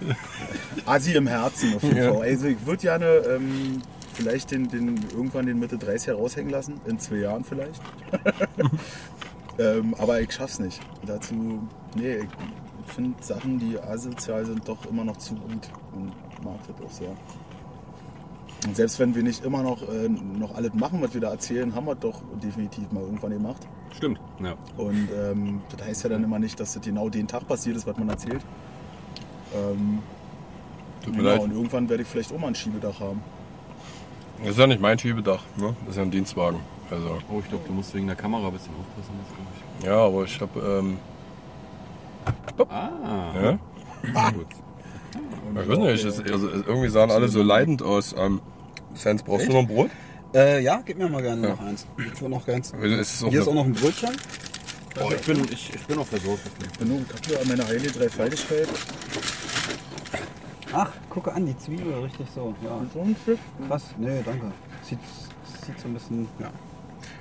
<laughs> Assi im Herzen auf jeden Ja. Fall. Also ich würde gerne ähm, vielleicht den, den, irgendwann den Mitte 30 heraushängen lassen. In zwei Jahren vielleicht. <laughs> ähm, aber ich schaff's nicht. Dazu, nee, ich finde Sachen, die asozial sind, doch immer noch zu gut. Und mag das auch sehr. Und selbst wenn wir nicht immer noch, äh, noch alles machen, was wir da erzählen, haben wir doch definitiv mal irgendwann gemacht. Stimmt. Ja. Und ähm, das heißt ja dann immer nicht, dass das genau den Tag passiert ist, was man erzählt. Ähm, Tut mir genau, leid. und irgendwann werde ich vielleicht auch mal ein Schiebedach haben. Das ist ja nicht mein Schiebedach, ne? Das ist ja ein Dienstwagen. Also, Oh, ich glaube, du musst wegen der Kamera ein bisschen aufpassen. Jetzt, glaub ja, aber ich habe, ähm, ich. Ah. ja, Sehr gut. ich weiß nicht, also, irgendwie sahen alle so leidend aus. Ähm, Sans, brauchst du noch ein Brot? Äh, ja, gib mir mal gerne noch eins. Ich will noch ist auch Hier ist auch noch ein Brötchen. Oh, ich, bin, ich, ich bin auch versorgt. Ich habe hier an meiner heilige Dreifaltigkeit. Ach, gucke an, die Zwiebel, richtig so. Ja. So ein Stück. Krass, nee, danke. Sieht, sieht so ein bisschen. Ja.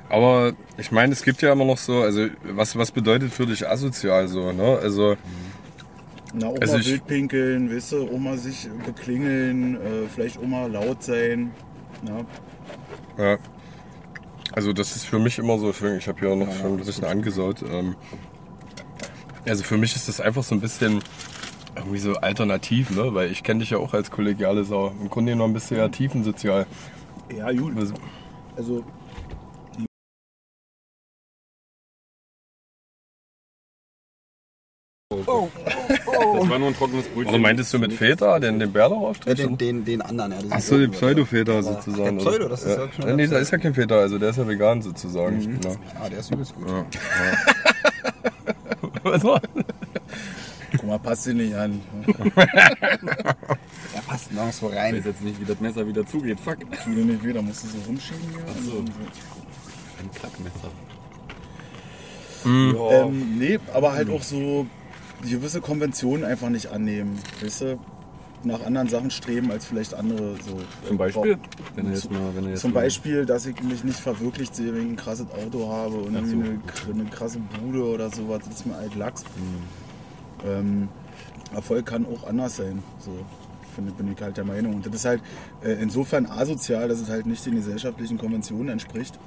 aber ich meine, es gibt ja immer noch so, also was, was bedeutet für dich asozial so, ne? Also, Na, auch Also wild pinkeln, weißt du, mal sich beklingeln, äh, vielleicht mal laut sein. Ja. Ja. Also das ist für mich immer so, ich habe hier noch schon ein bisschen angesaut. Ähm, also für mich ist das einfach so ein bisschen irgendwie so alternativ, ne? Weil ich kenne dich ja auch als kollegiale Sau. Im Grunde genommen bist du ja tiefensozial. ja, gut. Also, Also, Das war nur ein trockenes Brötchen. oder meintest du mit Feta, den, den Bärlauchaufstrich? Äh, den, den, den anderen, ja. Achso, die irgendwo, Pseudo-Feta sozusagen. Der Pseudo, das ist ja, ja. schon ja, Nee, da ist ja kein Feta, also der ist ja vegan sozusagen. Ja. Ah, der ist übelst gut. Ja. <laughs> Was war? guck mal, passt dir nicht an. Der passt nirgendwo Ich rein. weiß jetzt nicht, wie das Messer wieder zugeht. Fuck. Tu dir nicht weh, da musst du so rumschieben hier. Ach so. Ein Klackmesser. Ähm, nee, aber halt auch so gewisse Konventionen einfach nicht annehmen. Weißt du? nach anderen Sachen streben als vielleicht andere. So. Zum Beispiel? Wenn du jetzt mal, wenn du jetzt Zum Beispiel, dass ich mich nicht verwirklicht sehe, wenn ich ein krasses Auto habe und so, eine, eine krasse Bude oder sowas. Das ist mir halt Lachs. Mhm. Ähm, Erfolg kann auch anders sein. So finde, bin ich halt der Meinung. Und das ist halt äh, insofern asozial, dass es halt nicht den gesellschaftlichen Konventionen entspricht.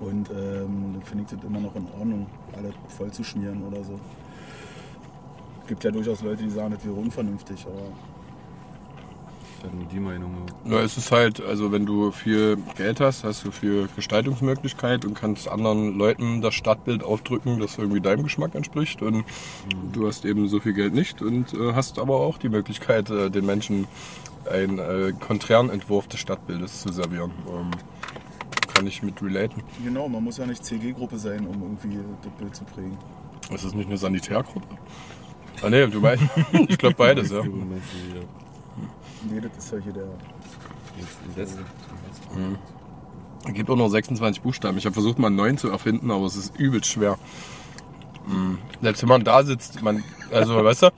Und ähm, dann finde ich das immer noch in Ordnung, alle voll zu schmieren oder so. Gibt ja durchaus Leute, die sagen, das wäre unvernünftig, aber Das ist halt nur die Meinung. ja. Na, es ist halt, also wenn du viel Geld hast, hast du viel Gestaltungsmöglichkeit und kannst anderen Leuten das Stadtbild aufdrücken, das irgendwie deinem Geschmack entspricht. Und du hast eben so viel Geld nicht und äh, hast aber auch die Möglichkeit, äh, den Menschen einen äh, konträren Entwurf des Stadtbildes zu servieren. Ähm, kann ich mit relaten. genau, man muss ja nicht CG-Gruppe sein, um irgendwie das Bild zu prägen. Ist nicht eine Sanitärgruppe? Ah ne, du meinst, ich glaube beides, ja. Nee, das ist ja hier der. Das, Es gibt auch noch 26 Buchstaben. Ich habe versucht, mal einen neuen zu erfinden, aber es ist übelst schwer. Mm. Selbst wenn man da sitzt, man, also weißt du,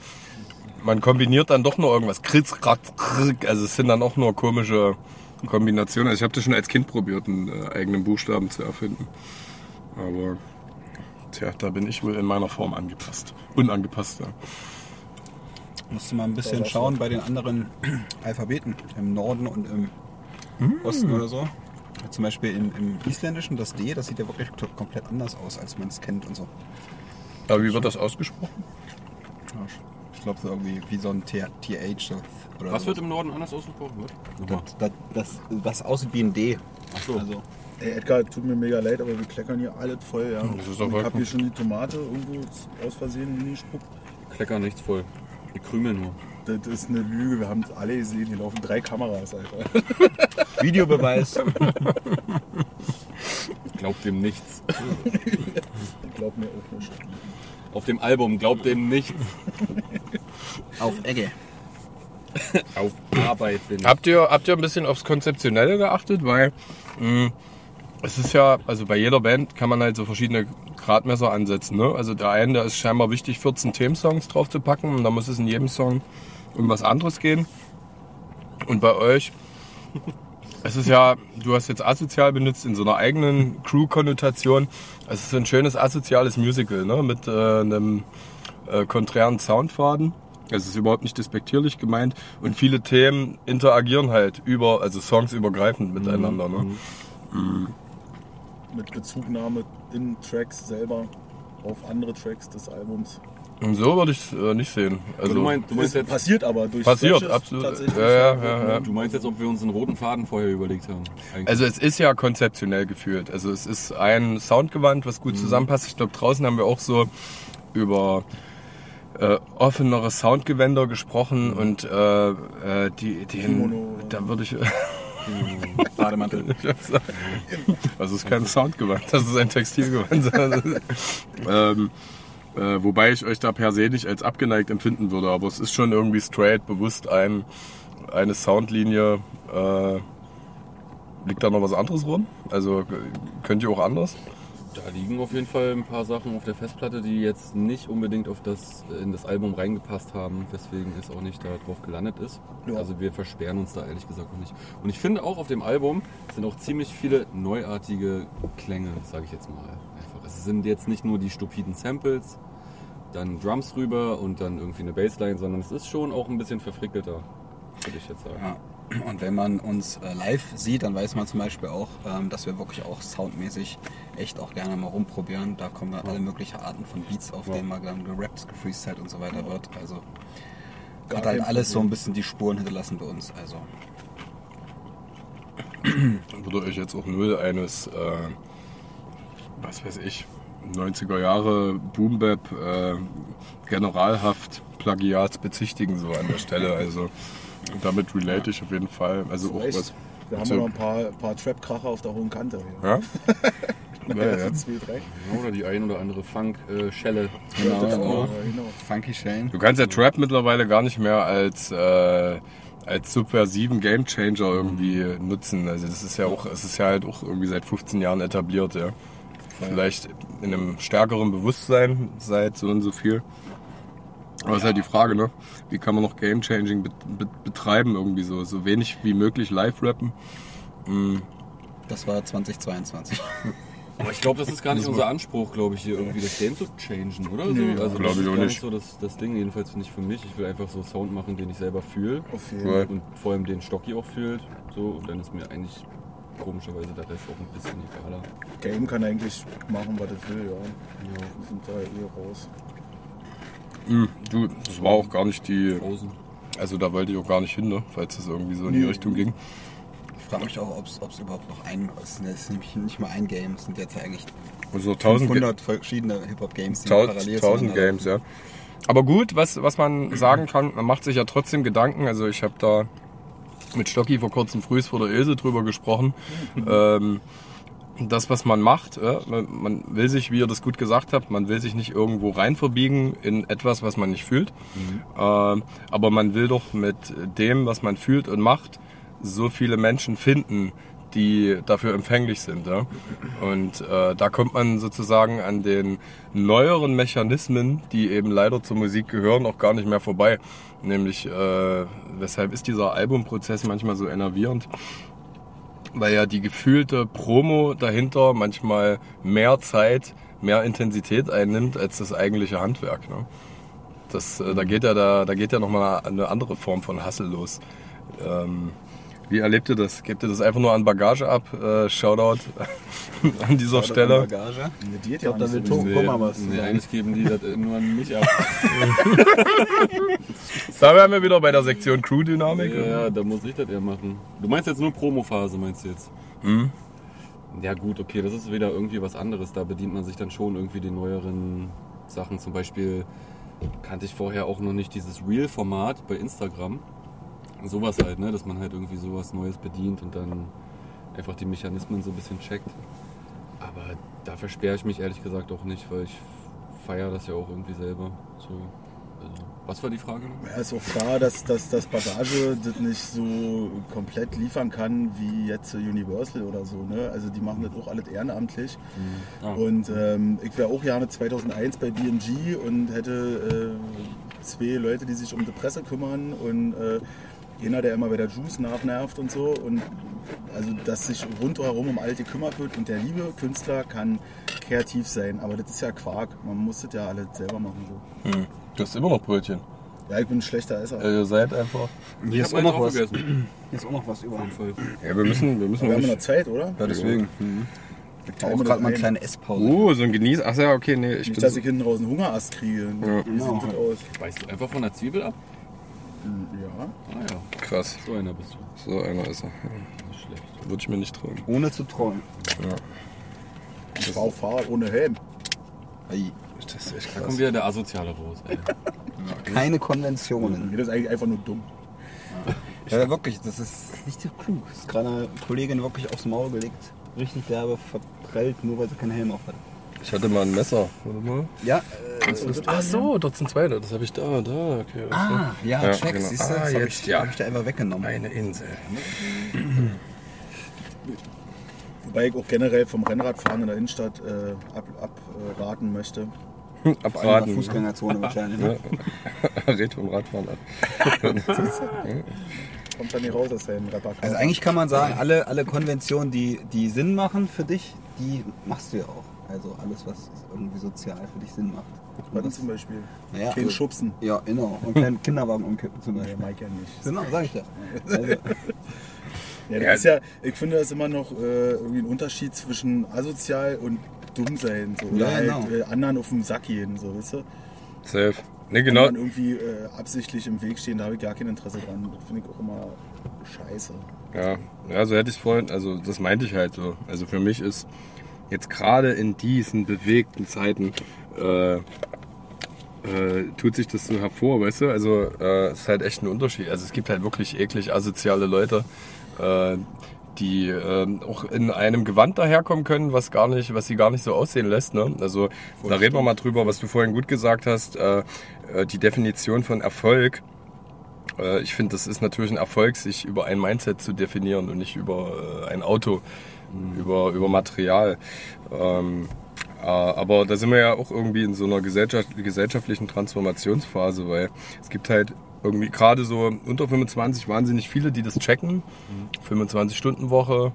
man kombiniert dann doch nur irgendwas. Kritz, kratz, krick. Also es sind dann auch nur komische Kombinationen. Also ich habe das schon als Kind probiert, einen äh, eigenen Buchstaben zu erfinden. Aber tja, da bin ich wohl in meiner Form angepasst. Unangepasst, ja. Musst du mal ein bisschen schauen bei den anderen <clears throat> Alphabeten im Norden und im Osten oder so. Zum Beispiel im, im Isländischen, das D, das sieht ja wirklich komplett anders aus, als man es kennt und so. Aber wie wird das ausgesprochen? Ich glaube so irgendwie wie so ein T- TH oder was so. wird im Norden anders ausgesprochen? Das, das, das, was aussieht wie ein D. Ach so. Also, Ey, Edgar, tut mir mega leid, aber wir kleckern hier alles voll, ja. Das ist doch ich habe hier schon die Tomate irgendwo aus Versehen hingespuckt. Klecker nichts voll. Wir krümeln nur. Das ist eine Lüge, wir haben es alle gesehen. Hier laufen drei Kameras, Alter. <laughs> Videobeweis. <laughs> Glaubt dem nichts. <laughs> Glaub mir auch nicht. Auf dem Album glaubt dem nichts. Auf Egge. Auf Arbeit bin ich. Habt ihr, habt ihr ein bisschen aufs Konzeptionelle geachtet? Weil mh, es ist ja, also bei jeder Band kann man halt so verschiedene Gradmesser ansetzen. Ne? Also der eine, der ist scheinbar wichtig, 14 Themensongs drauf zu packen und da muss es in jedem Song um was anderes gehen. Und bei euch, <laughs> es ist ja, du hast jetzt asozial benutzt in so einer eigenen Crew-Konnotation. Es ist ein schönes asoziales Musical ne? mit äh, einem äh, konträren Soundfaden. Es ist überhaupt nicht despektierlich gemeint. Und viele Themen interagieren halt über, also Songs übergreifend miteinander. Ne? Mit Bezugnahme in Tracks selber auf andere Tracks des Albums. Und so würde ich es äh, nicht sehen. Also, du, meinst, du, meinst jetzt, passiert aber durch Passiert, solches absolut. tatsächlich. Ja, ja, ja, ja. du meinst jetzt, ob wir uns einen roten Faden vorher überlegt haben? Eigentlich. Also es ist ja konzeptionell geführt. Also es ist ein Soundgewand, was Mhm. gut zusammenpasst. Ich glaube, draußen haben wir auch so über äh, offenere Soundgewänder gesprochen und äh, äh, die, den, Mhm. Kimono. da würde ich, <laughs> Bademantel. <laughs> also es ist kein Soundgewand, das ist ein Textilgewand. <laughs> ähm, äh, wobei ich euch da per se nicht als abgeneigt empfinden würde, aber es ist schon irgendwie straight, bewusst ein, eine Soundlinie. Äh, liegt da noch was anderes rum? Also äh, könnt ihr auch anders? Da liegen auf jeden Fall ein paar Sachen auf der Festplatte, die jetzt nicht unbedingt auf das, in das Album reingepasst haben, weswegen es auch nicht da drauf gelandet ist. Ja. Also wir versperren uns da ehrlich gesagt auch nicht. Und ich finde auch auf dem Album sind auch ziemlich viele neuartige Klänge, sage ich jetzt mal. Einfach. Es sind jetzt nicht nur die stupiden Samples, dann Drums rüber und dann irgendwie eine Bassline, sondern es ist schon auch ein bisschen verfrickelter, würde ich jetzt sagen. Ja. Und wenn man uns äh, live sieht, dann weiß man zum Beispiel auch, ähm, dass wir wirklich auch soundmäßig echt auch gerne mal rumprobieren. Da kommen dann alle möglichen Arten von Beats, auf denen mal dann gerappt, gefreestylt und so weiter wird. Also Gar hat halt alles so ein bisschen die Spuren hinterlassen bei uns. Also würde euch jetzt auch null eines, äh, was weiß ich, 90er Jahre Boombap äh, Generalhaft Plagiats bezichtigen so an der Stelle. Also damit relate ich auf jeden Fall. Also auch was. Wir haben auch noch ein paar, paar Trap-Kracher auf der hohen Kante. Ja? <laughs> ja, ja. Ja, Oder die ein oder andere Funk-Schelle. genau, Ja, genau. Funky Shellen. Du kannst ja Trap mittlerweile gar nicht mehr als, äh, als subversiven Gamechanger irgendwie nutzen. Also das ist ja auch, es ist ja halt auch irgendwie seit 15 Jahren etabliert, ja. Vielleicht in einem stärkeren Bewusstsein seit so und so viel. Aber es ist halt die Frage, ne? Wie kann man noch Game Changing bet bet betreiben irgendwie so? So wenig wie möglich live rappen. Das war 2022. <laughs> Aber ich glaube, das ist gar nicht unser Anspruch, glaube ich, hier irgendwie das Game zu changen, oder? so, also glaub das ich ist auch gar nicht. so das, das Ding, jedenfalls nicht für mich. Ich will einfach so Sound machen, den ich selber fühle. Right. Und vor allem den Stocki auch fühlt. So, und dann ist mir eigentlich komischerweise der Rest auch ein bisschen egaler. Game kann eigentlich machen, was es will, ja. Wir sind da eh raus. Hm, du, das war auch gar nicht die. Frozen. Also da wollte ich auch gar nicht hin, ne? Falls das irgendwie so in die Nee. Richtung ging. Ich frage mich auch, ob es überhaupt noch ein. Es ist- es ist nämlich nicht mal ein Game, es sind jetzt eigentlich Also 1000, Ga- 100 verschiedene Hip-Hop-Games, die Tausend, parallel tausend zueinander Games, ja. Aber gut, was, was man sagen kann, man macht sich ja trotzdem Gedanken. Also ich habe da mit Stocki vor kurzem frühs vor der Ilse drüber gesprochen. <laughs> ähm, das, was man macht, ja, man, man will sich, wie ihr das gut gesagt habt, man will sich nicht irgendwo rein verbiegen in etwas, was man nicht fühlt. Ähm, aber man will doch mit dem, was man fühlt und macht, so viele Menschen finden, die dafür empfänglich sind. Ja? Und äh, da kommt man sozusagen an den neueren Mechanismen, die eben leider zur Musik gehören, auch gar nicht mehr vorbei. Nämlich, äh, weshalb ist dieser Albumprozess manchmal so enervierend? Weil ja die gefühlte Promo dahinter manchmal mehr Zeit, mehr Intensität einnimmt als das eigentliche Handwerk. Ne? Das, äh, da geht ja da, da ja nochmal eine andere Form von Hassel los. Ähm, wie erlebt ihr das? Gebt ihr das einfach nur an Bagage ab? Äh, Shoutout <laughs> an dieser Stelle. Bagage. Ne, die hat glaub, ja da will so Tom- nee. Guck mal, was nee, eigentlich geben die das nur an mich ab. <laughs> Da wären wir wieder bei der Sektion Crew-Dynamik. ja, ja, da muss ich das eher machen. Du meinst jetzt nur Promophase, meinst du jetzt? Mhm. Ja gut, okay, das ist wieder irgendwie was anderes. Da bedient man sich dann schon irgendwie den neueren Sachen. Zum Beispiel kannte ich vorher auch noch nicht dieses Reel-Format bei Instagram. Sowas halt, ne? dass man halt irgendwie sowas Neues bedient und dann einfach die Mechanismen so ein bisschen checkt. Aber da versperre ich mich ehrlich gesagt auch nicht, weil ich feiere das ja auch irgendwie selber. So, also, was war die Frage? Ja, ist auch klar, dass, dass das Bagage das nicht so komplett liefern kann wie jetzt Universal oder so. Ne? Also die machen das auch alles ehrenamtlich. Ah. Und ähm, ich wäre auch gerne 2001 bei BMG und hätte äh, zwei Leute, die sich um die Presse kümmern und äh, einer, der immer bei der Juice nachnervt und so. Und also, dass sich rundherum um alle gekümmert wird und der liebe Künstler kann kreativ sein. Aber das ist ja Quark. Man muss das ja alles selber machen. So. Hm. Du hast immer noch Brötchen. Ja, ich bin ein schlechter Esser. Äh, ihr seid einfach. Hier ist, auch noch was, <clears throat> hier ist auch noch was über. Ja, wir müssen, wir müssen wir haben noch. Zeit, oder? Ja, deswegen. Mhm. Teilen wir gerade mal eine ein. kleine Esspause. Oh, so ein Genieß. Ach ja, okay, nee, ich Nicht, bin. dass So, ich hinten raus einen Hungerast kriege. Ja. Wie sieht das aus? Beißt du einfach von der Zwiebel ab? Ja. Ah ja, krass. so einer bist du. So einer ist er. Nicht schlecht. Würde ich mir nicht trauen. Ohne zu träumen. Ich war Fahrrad ohne Helm. Ei. Das ist echt Da krass. kommt wieder der Asoziale raus. Ey. Keine Konventionen. Mir ist eigentlich einfach nur dumm. Ja, wirklich, das ist nicht so klug. Das ist gerade eine Kollegin wirklich aufs Maul gelegt. Richtig derbe verprellt, nur weil sie keinen Helm auf hat. Ich hatte mal ein Messer. Warte mal. Ja, Ach so, dort sind zwei. Das habe ich da, da. Okay. Ah, ja, Ja, check, genau. siehst du? Ah, das hab jetzt, ich, ja. hab ich da einfach weggenommen. Eine Insel. Wobei ich auch generell vom Rennradfahren in der Innenstadt äh, ab, abraten möchte. Vor allem in der Abraten. Fußgängerzone wahrscheinlich. Ne? <laughs> Red vom Radfahren ab. <laughs> Kommt dann nicht raus aus seinem Rapper. Also eigentlich kann man sagen, alle, alle Konventionen, die, die Sinn machen für dich, die machst du ja auch. Also alles, was irgendwie sozial für dich Sinn macht. Was Was- zum Beispiel? Naja, Kein also- Schubsen. Ja, genau. Und <laughs> keinen Kinderwagen umkippen zum Nee, Beispiel. Mike ja nicht. Genau, sag ich ja. Also, <laughs> Ja, das Ja. ist ja, ich finde, das ist immer noch äh, irgendwie ein Unterschied zwischen asozial und dumm sein. So. Oder Ja, halt genau. äh, anderen auf den Sack gehen, so, weißt du? Safe. Ne, Genau. genau. Und irgendwie äh, absichtlich im Weg stehen, da habe ich gar kein Interesse dran. Das finde ich auch immer scheiße. Ja, ja, so hätte ich es vorhin, also das meinte ich halt so. Also für mich ist jetzt gerade in diesen bewegten Zeiten äh, äh, tut sich das so hervor, weißt du? Also äh, es ist halt echt ein Unterschied. Also es gibt halt wirklich eklig asoziale Leute, äh, die äh, auch in einem Gewand daherkommen können, was gar nicht, was sie gar nicht so aussehen lässt. Ne? Also da reden wir mal drüber, was du vorhin gut gesagt hast. Äh, äh, die Definition von Erfolg. Äh, ich finde, das ist natürlich ein Erfolg, sich über ein Mindset zu definieren und nicht über äh, ein Auto, über, über Material. Ähm, Äh, aber da sind wir ja auch irgendwie in so einer gesellschaft, gesellschaftlichen Transformationsphase, weil es gibt halt irgendwie gerade so unter 25 wahnsinnig viele, die das checken. 25-Stunden-Woche,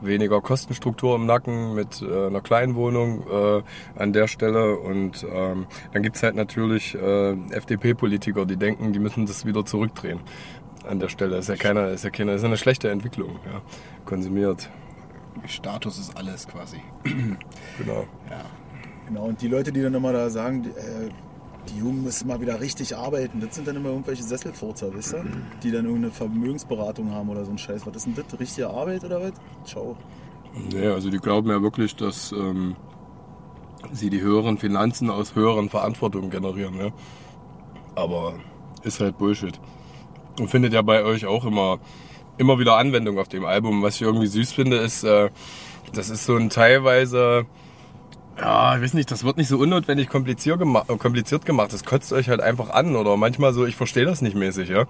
weniger Kostenstruktur im Nacken mit äh, einer kleinen Wohnung äh, an der Stelle. Und ähm, dann gibt's halt natürlich äh, FDP-Politiker, die denken, die müssen das wieder zurückdrehen. An der Stelle ist ja keiner, ist ja keine, ist eine schlechte Entwicklung, ja. Konsumiert. Status ist alles quasi. <clears throat> Genau. Ja. Genau, und die Leute, die dann immer da sagen, die, äh, die Jungen müssen mal wieder richtig arbeiten, das sind dann immer irgendwelche Sesselfurzer, weißt du? Die dann irgendeine Vermögensberatung haben oder so ein Scheiß. Was ist denn das? Richtige Arbeit oder was? Ciao. Nee, also die glauben ja wirklich, dass ähm, sie die höheren Finanzen aus höheren Verantwortungen generieren. Ja? Aber ist halt Bullshit. Und findet ja bei euch auch immer, immer wieder Anwendung auf dem Album. Was ich irgendwie süß finde, ist, äh, das ist so ein teilweise, ja, ich weiß nicht, das wird nicht so unnotwendig kompliziert, gema kompliziert gemacht. Das kotzt euch halt einfach an oder manchmal so, ich verstehe das nicht mäßig, ja.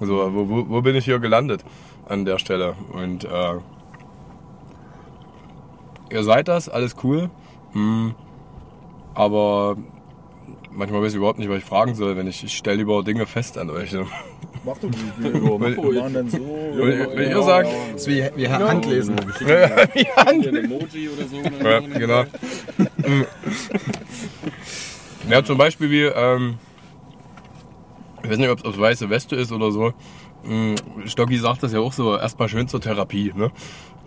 So, wo, wo, wo bin ich hier gelandet an der Stelle? Und äh, ihr seid das, alles cool. Hm, aber manchmal weiß ich überhaupt nicht, was ich fragen soll, wenn ich, ich stelle lieber Dinge fest an euch. Ne? Mach doch <laughs> nicht. Wir wir machen dann so. Wenn, wenn ihr sagt, Das ist wie, wie Handlesen. Ein Emoji oder so. Oder Ja, genau. <laughs> ja, zum Beispiel wie, ähm, ich weiß nicht, ob es weiße Weste ist oder so. Mm, Stocki sagt das ja auch so, erstmal schön zur Therapie, ne?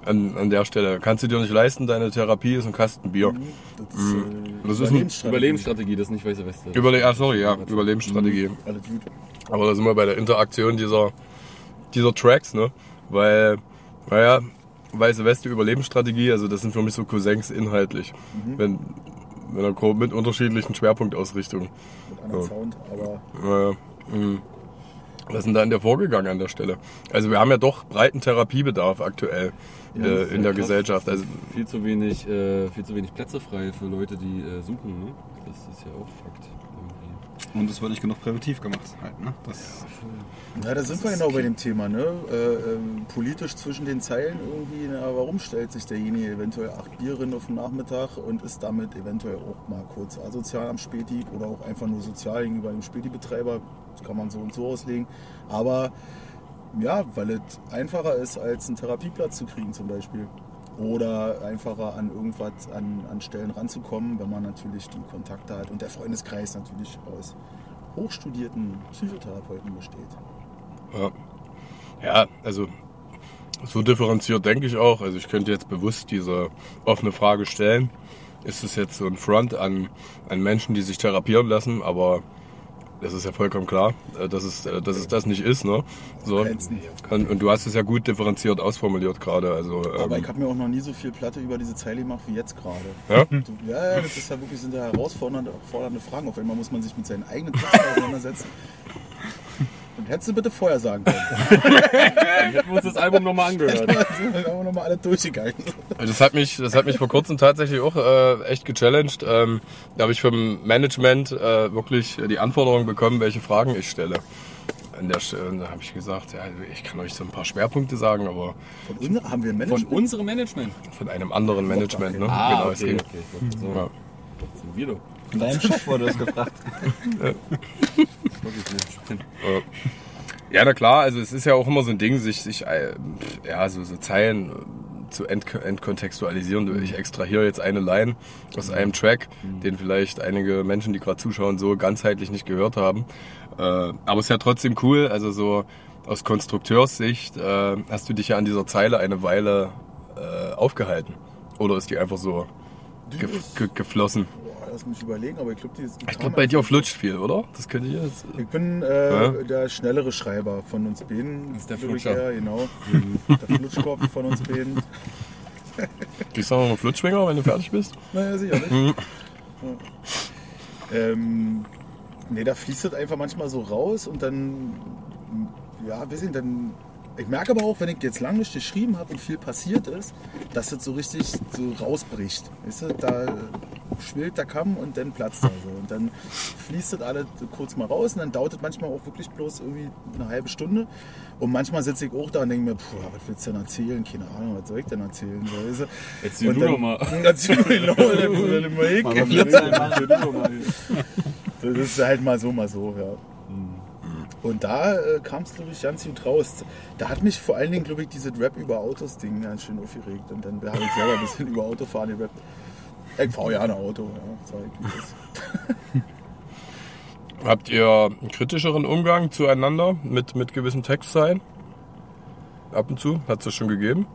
An, an der Stelle. Kannst du dir nicht leisten, deine Therapie ist ein Kasten Bier. Das ist, äh, Das ist ein Überlebensstrategie, das ist nicht weiße Weste. Überle ah, sorry, ja, Überlebensstrategie. Alles gut. Aber da sind wir bei der Interaktion dieser, dieser Tracks, ne? Weil, naja, Weiße Weste Überlebensstrategie, also das sind für mich so Cousins inhaltlich. Wenn, wenn er grob mit unterschiedlichen Schwerpunktausrichtungen. Mit anderem Ja. Sound, aber Naja, mh. Was ist denn da in der vorgegangen an der Stelle? Also wir haben ja doch breiten Therapiebedarf aktuell Ja, äh, in der krass. Gesellschaft. Also Viel zu wenig, äh, viel zu wenig Plätze frei für Leute, die äh, suchen. Ne? Das ist ja auch Fakt. Und es wird nicht genug präventiv gemacht. Halt, ne? das, Ja, da sind wir genau bei dem Thema, ne? Äh, ähm, politisch zwischen den Zeilen irgendwie, na, warum stellt sich derjenige eventuell acht Bierinnen auf den Nachmittag und ist damit eventuell auch mal kurz asozial am Späti oder auch einfach nur sozial gegenüber dem Späti-Betreiber, das kann man so und so auslegen. Aber ja, weil es einfacher ist, als einen Therapieplatz zu kriegen zum Beispiel. Oder einfacher an irgendwas, an, an Stellen ranzukommen, wenn man natürlich die Kontakte hat und der Freundeskreis natürlich aus hochstudierten Psychotherapeuten besteht. Ja. ja, also so differenziert denke ich auch. Also ich könnte jetzt bewusst diese offene Frage stellen. Ist es jetzt so ein Front an, an Menschen, die sich therapieren lassen? Aber das ist ja vollkommen klar, äh, dass es, äh, dass es das nicht ist. Ne? So. Und, und du hast es ja gut differenziert ausformuliert gerade. Also, Aber ähm, ich habe mir auch noch nie so viel Platte über diese Zeile gemacht wie jetzt gerade. ja? Du- Ja, das ist ja wirklich sind ja herausfordernde fordernde Fragen. Auf einmal muss man sich mit seinen eigenen Texten <laughs> auseinandersetzen. Und hättest du bitte vorher sagen können. <laughs> Dann hätten wir uns das Album nochmal angehört. Dann sind wir nochmal alle durchgegangen. Das hat mich, das hat mich vor kurzem tatsächlich auch äh, echt gechallenged. Ähm, da habe ich vom Management äh, wirklich die Anforderung bekommen, welche Fragen ich stelle. An der Stelle da habe ich gesagt, ja, ich kann euch so ein paar Schwerpunkte sagen, aber Von uns haben wir ein Von Management. unserem Management. von einem anderen Management. Ne? Ah, genau, es okay, okay. Wollte so, Ja. wir doch. Von deinem Chef wurde das gefragt. Wirklich Management. Ja, na klar, also es ist ja auch immer so ein Ding, sich, sich äh, ja, so, so Zeilen äh, zu ent entkontextualisieren. Ich extrahiere jetzt eine Line aus einem Track, den vielleicht einige Menschen, die gerade zuschauen, so ganzheitlich nicht gehört haben. Äh, aber es ist ja trotzdem cool, also so aus Konstrukteurssicht äh, hast du dich ja an dieser Zeile eine Weile äh, aufgehalten. Oder ist die einfach so ge ge geflossen? Boah, lass mich überlegen, aber ich glaube, die ist. Ich glaube, bei dir flutscht viel, oder? Das könnte ich jetzt. Ich bin äh, Ja? der schnellere Schreiber von uns beiden. Das ist der ich Flutscher. eher, genau. <laughs> der Flutschkopf von uns beiden. <laughs> Kriegst du noch einen Flutschwinger, wenn du fertig bist? Naja, sicherlich. Mhm. Ja. Ähm, nee, da fließt das einfach manchmal so raus und dann, ja, weiß ich, dann. Ich merke aber auch, wenn ich jetzt lange nicht geschrieben habe und viel passiert ist, dass das so richtig so rausbricht. Weißt du, da schwillt der Kamm und dann platzt er so. Und dann fließt das alles kurz mal raus und dann dauert es manchmal auch wirklich bloß irgendwie eine halbe Stunde. Und manchmal sitze ich auch da und denke mir, puh, was willst du denn erzählen? Keine Ahnung, was soll ich denn erzählen? Weißt du? Erzähl Und du dann- doch mal. <laughs> Erzähl genau, dann mal. Das ist halt mal so, mal so, ja. Und da äh, kam es, glaube ich, ganz gut raus. Da hat mich vor allen Dingen, glaube ich, dieses Rap über Autos-Ding ganz schön aufgeregt. Und dann habe ich selber ein bisschen über Autofahren gerappt. Ich fahre ja ein Auto, ja. Ist. <laughs> Habt ihr einen kritischeren Umgang zueinander mit, mit gewissen Textzeilen? Ab und zu? Hat es das schon gegeben?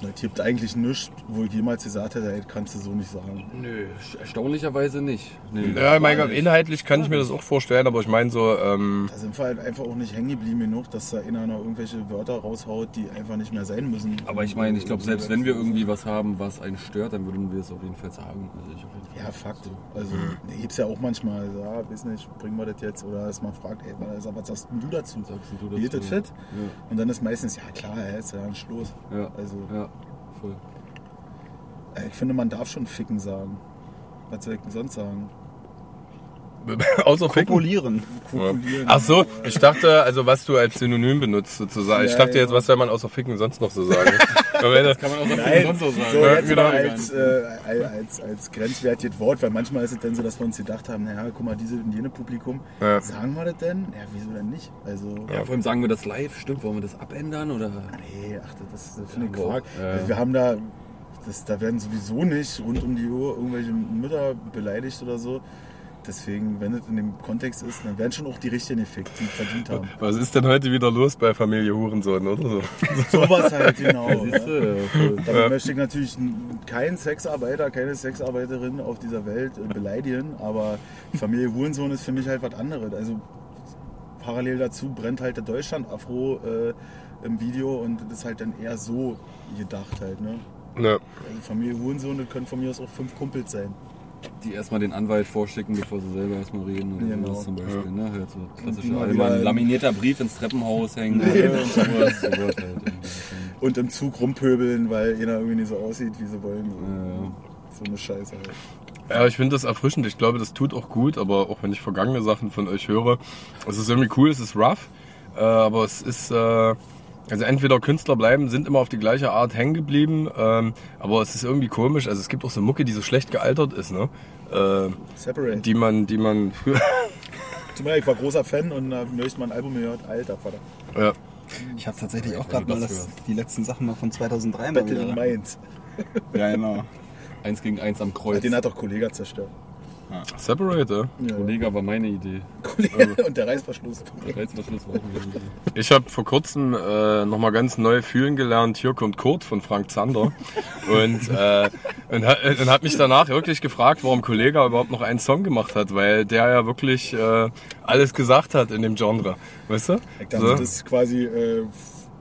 Es gibt eigentlich nichts, wo ich jemals gesagt hätte, ey, kannst du so nicht sagen. Nö, erstaunlicherweise nicht. Nee, Ja, mein Gott, inhaltlich kann ich mir das auch vorstellen, aber ich meine so, ähm, Da sind wir halt einfach auch nicht hängen geblieben genug, dass da einer noch irgendwelche Wörter raushaut, die einfach nicht mehr sein müssen. Aber ich meine, ich glaube, selbst wenn wir irgendwie was haben, was einen stört, dann würden wir es auf jeden Fall sagen. Also ich auf jeden Fall. Ja, Fakt. Also, da gibt es ja auch manchmal, so, ja, weiß nicht, bringen wir das jetzt? Oder dass man fragt, ey, was sagst denn du dazu? Sagst du Wie geht das dazu? fit? Ja. Und dann ist meistens, ja klar, ey, ist ja ein Schluss. Ja. Also, Ja, voll. äh, ich finde, man darf schon ficken sagen. Was soll ich denn sonst sagen? <laughs> außer Ficken. Kopulieren. Kopulieren. Ach so, ich dachte, also was du als Synonym benutzt sozusagen. Ich Ja, dachte ja. jetzt, was soll man außer Ficken sonst noch so sagen? <laughs> <laughs> Kann man Kann man auch Nein, sonst so sagen. so Ja, jetzt genau. mal als, äh, als, als grenzwertiges Wort, weil manchmal ist es dann so, dass wir uns gedacht haben, naja, guck mal, diese und jene Publikum, Ja. sagen wir das denn? Ja, wieso denn nicht? Also, Ja, vor allem sagen wir das live, stimmt, wollen wir das abändern oder? nee, ach, das, das finde ich Ja, Quark. ja. Also, wir haben da, das, da werden sowieso nicht rund um die Uhr irgendwelche Mütter beleidigt oder so. Deswegen, wenn es in dem Kontext ist, dann werden schon auch die Richtigen gefickt, die verdient haben. Was ist denn heute wieder los bei Familie Hurensohn oder so? <laughs> Sowas halt, genau. Ne? ja. Damit möchte ich natürlich keinen Sexarbeiter, keine Sexarbeiterin auf dieser Welt äh, beleidigen, aber Familie Hurensohn ist für mich halt was anderes. Also parallel dazu brennt halt der Deutschland-Afro äh, im Video und das ist halt dann eher so gedacht halt. Ne? Ne. Also Familie Hurensohn, das können von mir aus auch fünf Kumpels sein. Die erstmal den Anwalt vorschicken, bevor sie selber erstmal reden. Oder Genau. sowas zum Beispiel. Ne? Halt so klassische ein laminierter Brief ins Treppenhaus hängen. Nee, oder sowas, sowas halt. Und im Zug rumpöbeln, weil einer irgendwie nicht so aussieht, wie sie wollen. Ja. So eine Scheiße halt. Ja, ich finde das erfrischend. Ich glaube, das tut auch gut, aber auch wenn ich vergangene Sachen von euch höre, es ist irgendwie cool, es ist rough, äh, aber es ist, äh, also entweder Künstler bleiben, sind immer auf die gleiche Art hängen geblieben, ähm, aber es ist irgendwie komisch. Also es gibt auch so Mucke, die so schlecht gealtert ist, ne? Äh, Separate. die man, die man früher, Tut mir leid, ich war großer Fan und da ich mal ein Album gehört. Alter Vater. ja, Ich habe tatsächlich auch gerade mal das die letzten Sachen mal von 2003 mal Battle in. Mainz. Ja, genau. Eins gegen eins am Kreuz. Den hat doch Kollege zerstört. Separate. Ja. Kollege war meine Idee. Kollege und der Reißverschluss. Der Reizverschluss war auch eine Idee. Ich habe vor kurzem äh, nochmal ganz neu fühlen gelernt, hier kommt Kurt von Frank Zander. und äh, und, und hat mich danach wirklich gefragt, warum Kollege überhaupt noch einen Song gemacht hat, weil der ja wirklich äh, alles gesagt hat in dem Genre. Weißt du? Ich dachte, So, das ist quasi äh,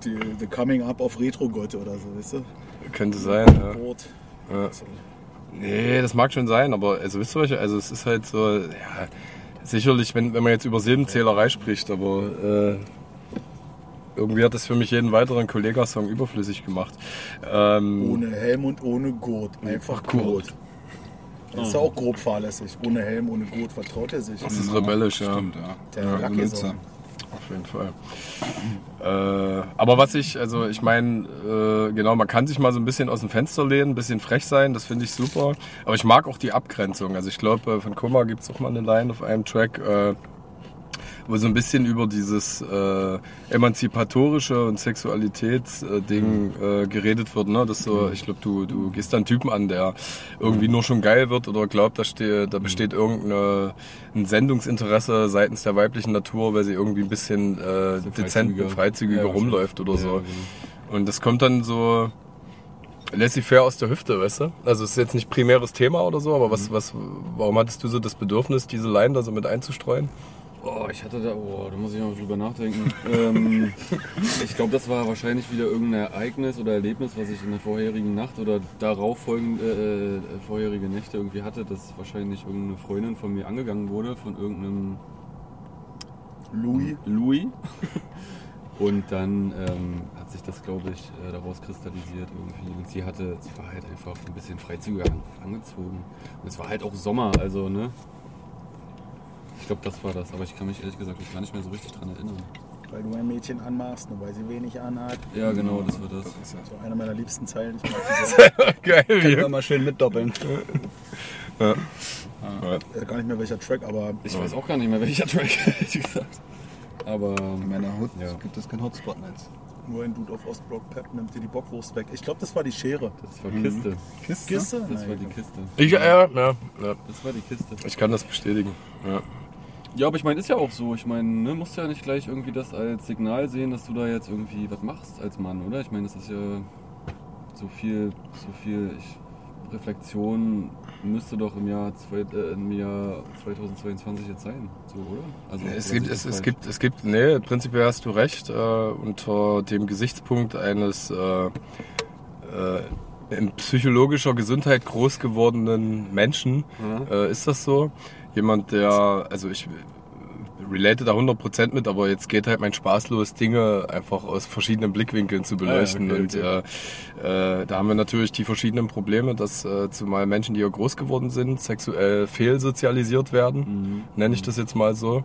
die, the Coming Up auf Retro-Gott oder so, weißt du? könnte sein, ja. Rot. ja. Nee, das mag schon sein, aber also wisst ihr was, also es ist halt so, ja, sicherlich, wenn, wenn man jetzt über Silbenzählerei spricht, aber äh, irgendwie hat das für mich jeden weiteren Kollega-Song überflüssig gemacht. Ähm, Ohne Helm und ohne Gurt. Einfach Gurt. Gurt. Das ist ja auch grob fahrlässig. Ohne Helm, ohne Gurt vertraut er sich. Das ist rebellisch, ja. Stimmt, ja. Der ja. Auf jeden Fall. Äh, aber was ich, also ich meine, äh, genau, man kann sich mal so ein bisschen aus dem Fenster lehnen, ein bisschen frech sein, das finde ich super. Aber ich mag auch die Abgrenzung. Also ich glaube, äh, von Koma gibt es auch mal eine Line auf einem Track, äh, wo so ein bisschen über dieses äh, emanzipatorische und Sexualitätsding äh, geredet wird. Ne? Das so, ich glaube, du, du gehst dann Typen an, der irgendwie nur schon geil wird oder glaubt, da, steht, da besteht irgendein Sendungsinteresse seitens der weiblichen Natur, weil sie irgendwie ein bisschen äh, dezent freizügiger. freizügiger Ja, rumläuft oder Ja, so. genau. Und das kommt dann so laissez-faire aus der Hüfte, weißt du? Also es ist jetzt nicht primäres Thema oder so, aber Mhm. was, was, warum hattest du so das Bedürfnis, diese Line da so mit einzustreuen? Oh, ich hatte da, oh, da muss ich noch drüber nachdenken. <laughs> ähm, ich glaube, das war wahrscheinlich wieder irgendein Ereignis oder Erlebnis, was ich in der vorherigen Nacht oder darauf folgende äh, äh, vorherige Nächte irgendwie hatte, dass wahrscheinlich irgendeine Freundin von mir angegangen wurde von irgendeinem Louis. Louis. <laughs> Und dann ähm, hat sich das, glaube ich, äh, daraus kristallisiert irgendwie. Und sie hatte, sie war halt einfach ein bisschen freizügiger an- angezogen. Und es war halt auch Sommer, also, ne? Ich glaube, das war das, aber ich kann mich ehrlich gesagt gar nicht mehr so richtig dran erinnern. Weil du ein Mädchen anmachst, nur weil sie wenig anhat. Ja, genau, das war das. So eine meiner liebsten Zeilen. Ich mag die <laughs> Geil. Können wir mal schön mitdoppeln. ja. so. Äh, gar nicht mehr welcher Track, aber Ich weiß auch gar nicht mehr, welcher Track, <laughs> ehrlich gesagt. Aber, In meiner Hut Ja. gibt es keinen Hotspot-Netz. nur ein Dude auf Ostblock Pep nimmt dir die Bockwurst weg. Ich glaube, das war die Schere. das war Kiste. Kiste? Kiste? Das war Nein. die Kiste. Ich, ja, ja, ja. Das war die Kiste. Ich kann das bestätigen. Ja. Ja, aber ich meine, ist ja auch so. Ich meine, ne, musst ja nicht gleich irgendwie das als Signal sehen, dass du da jetzt irgendwie was machst als Mann, oder? Ich meine, das ist ja so viel, so viel ich, Reflexion müsste doch im Jahr, zwei, äh, im Jahr 2022 jetzt sein, so, oder? Also, Es gibt, es, es gibt, es gibt, nee, prinzipiell hast du recht, äh, unter dem Gesichtspunkt eines äh, äh, in psychologischer Gesundheit groß gewordenen Menschen Ja. äh, ist das so. Jemand, der, also ich relate da 100% mit, aber jetzt geht halt mein Spaß los, Dinge einfach aus verschiedenen Blickwinkeln zu beleuchten. Ah, okay, und. Äh, äh, da haben wir natürlich die verschiedenen Probleme, dass äh, zumal Menschen, die ja groß geworden sind, sexuell fehlsozialisiert werden, Mhm. nenne ich das jetzt mal so.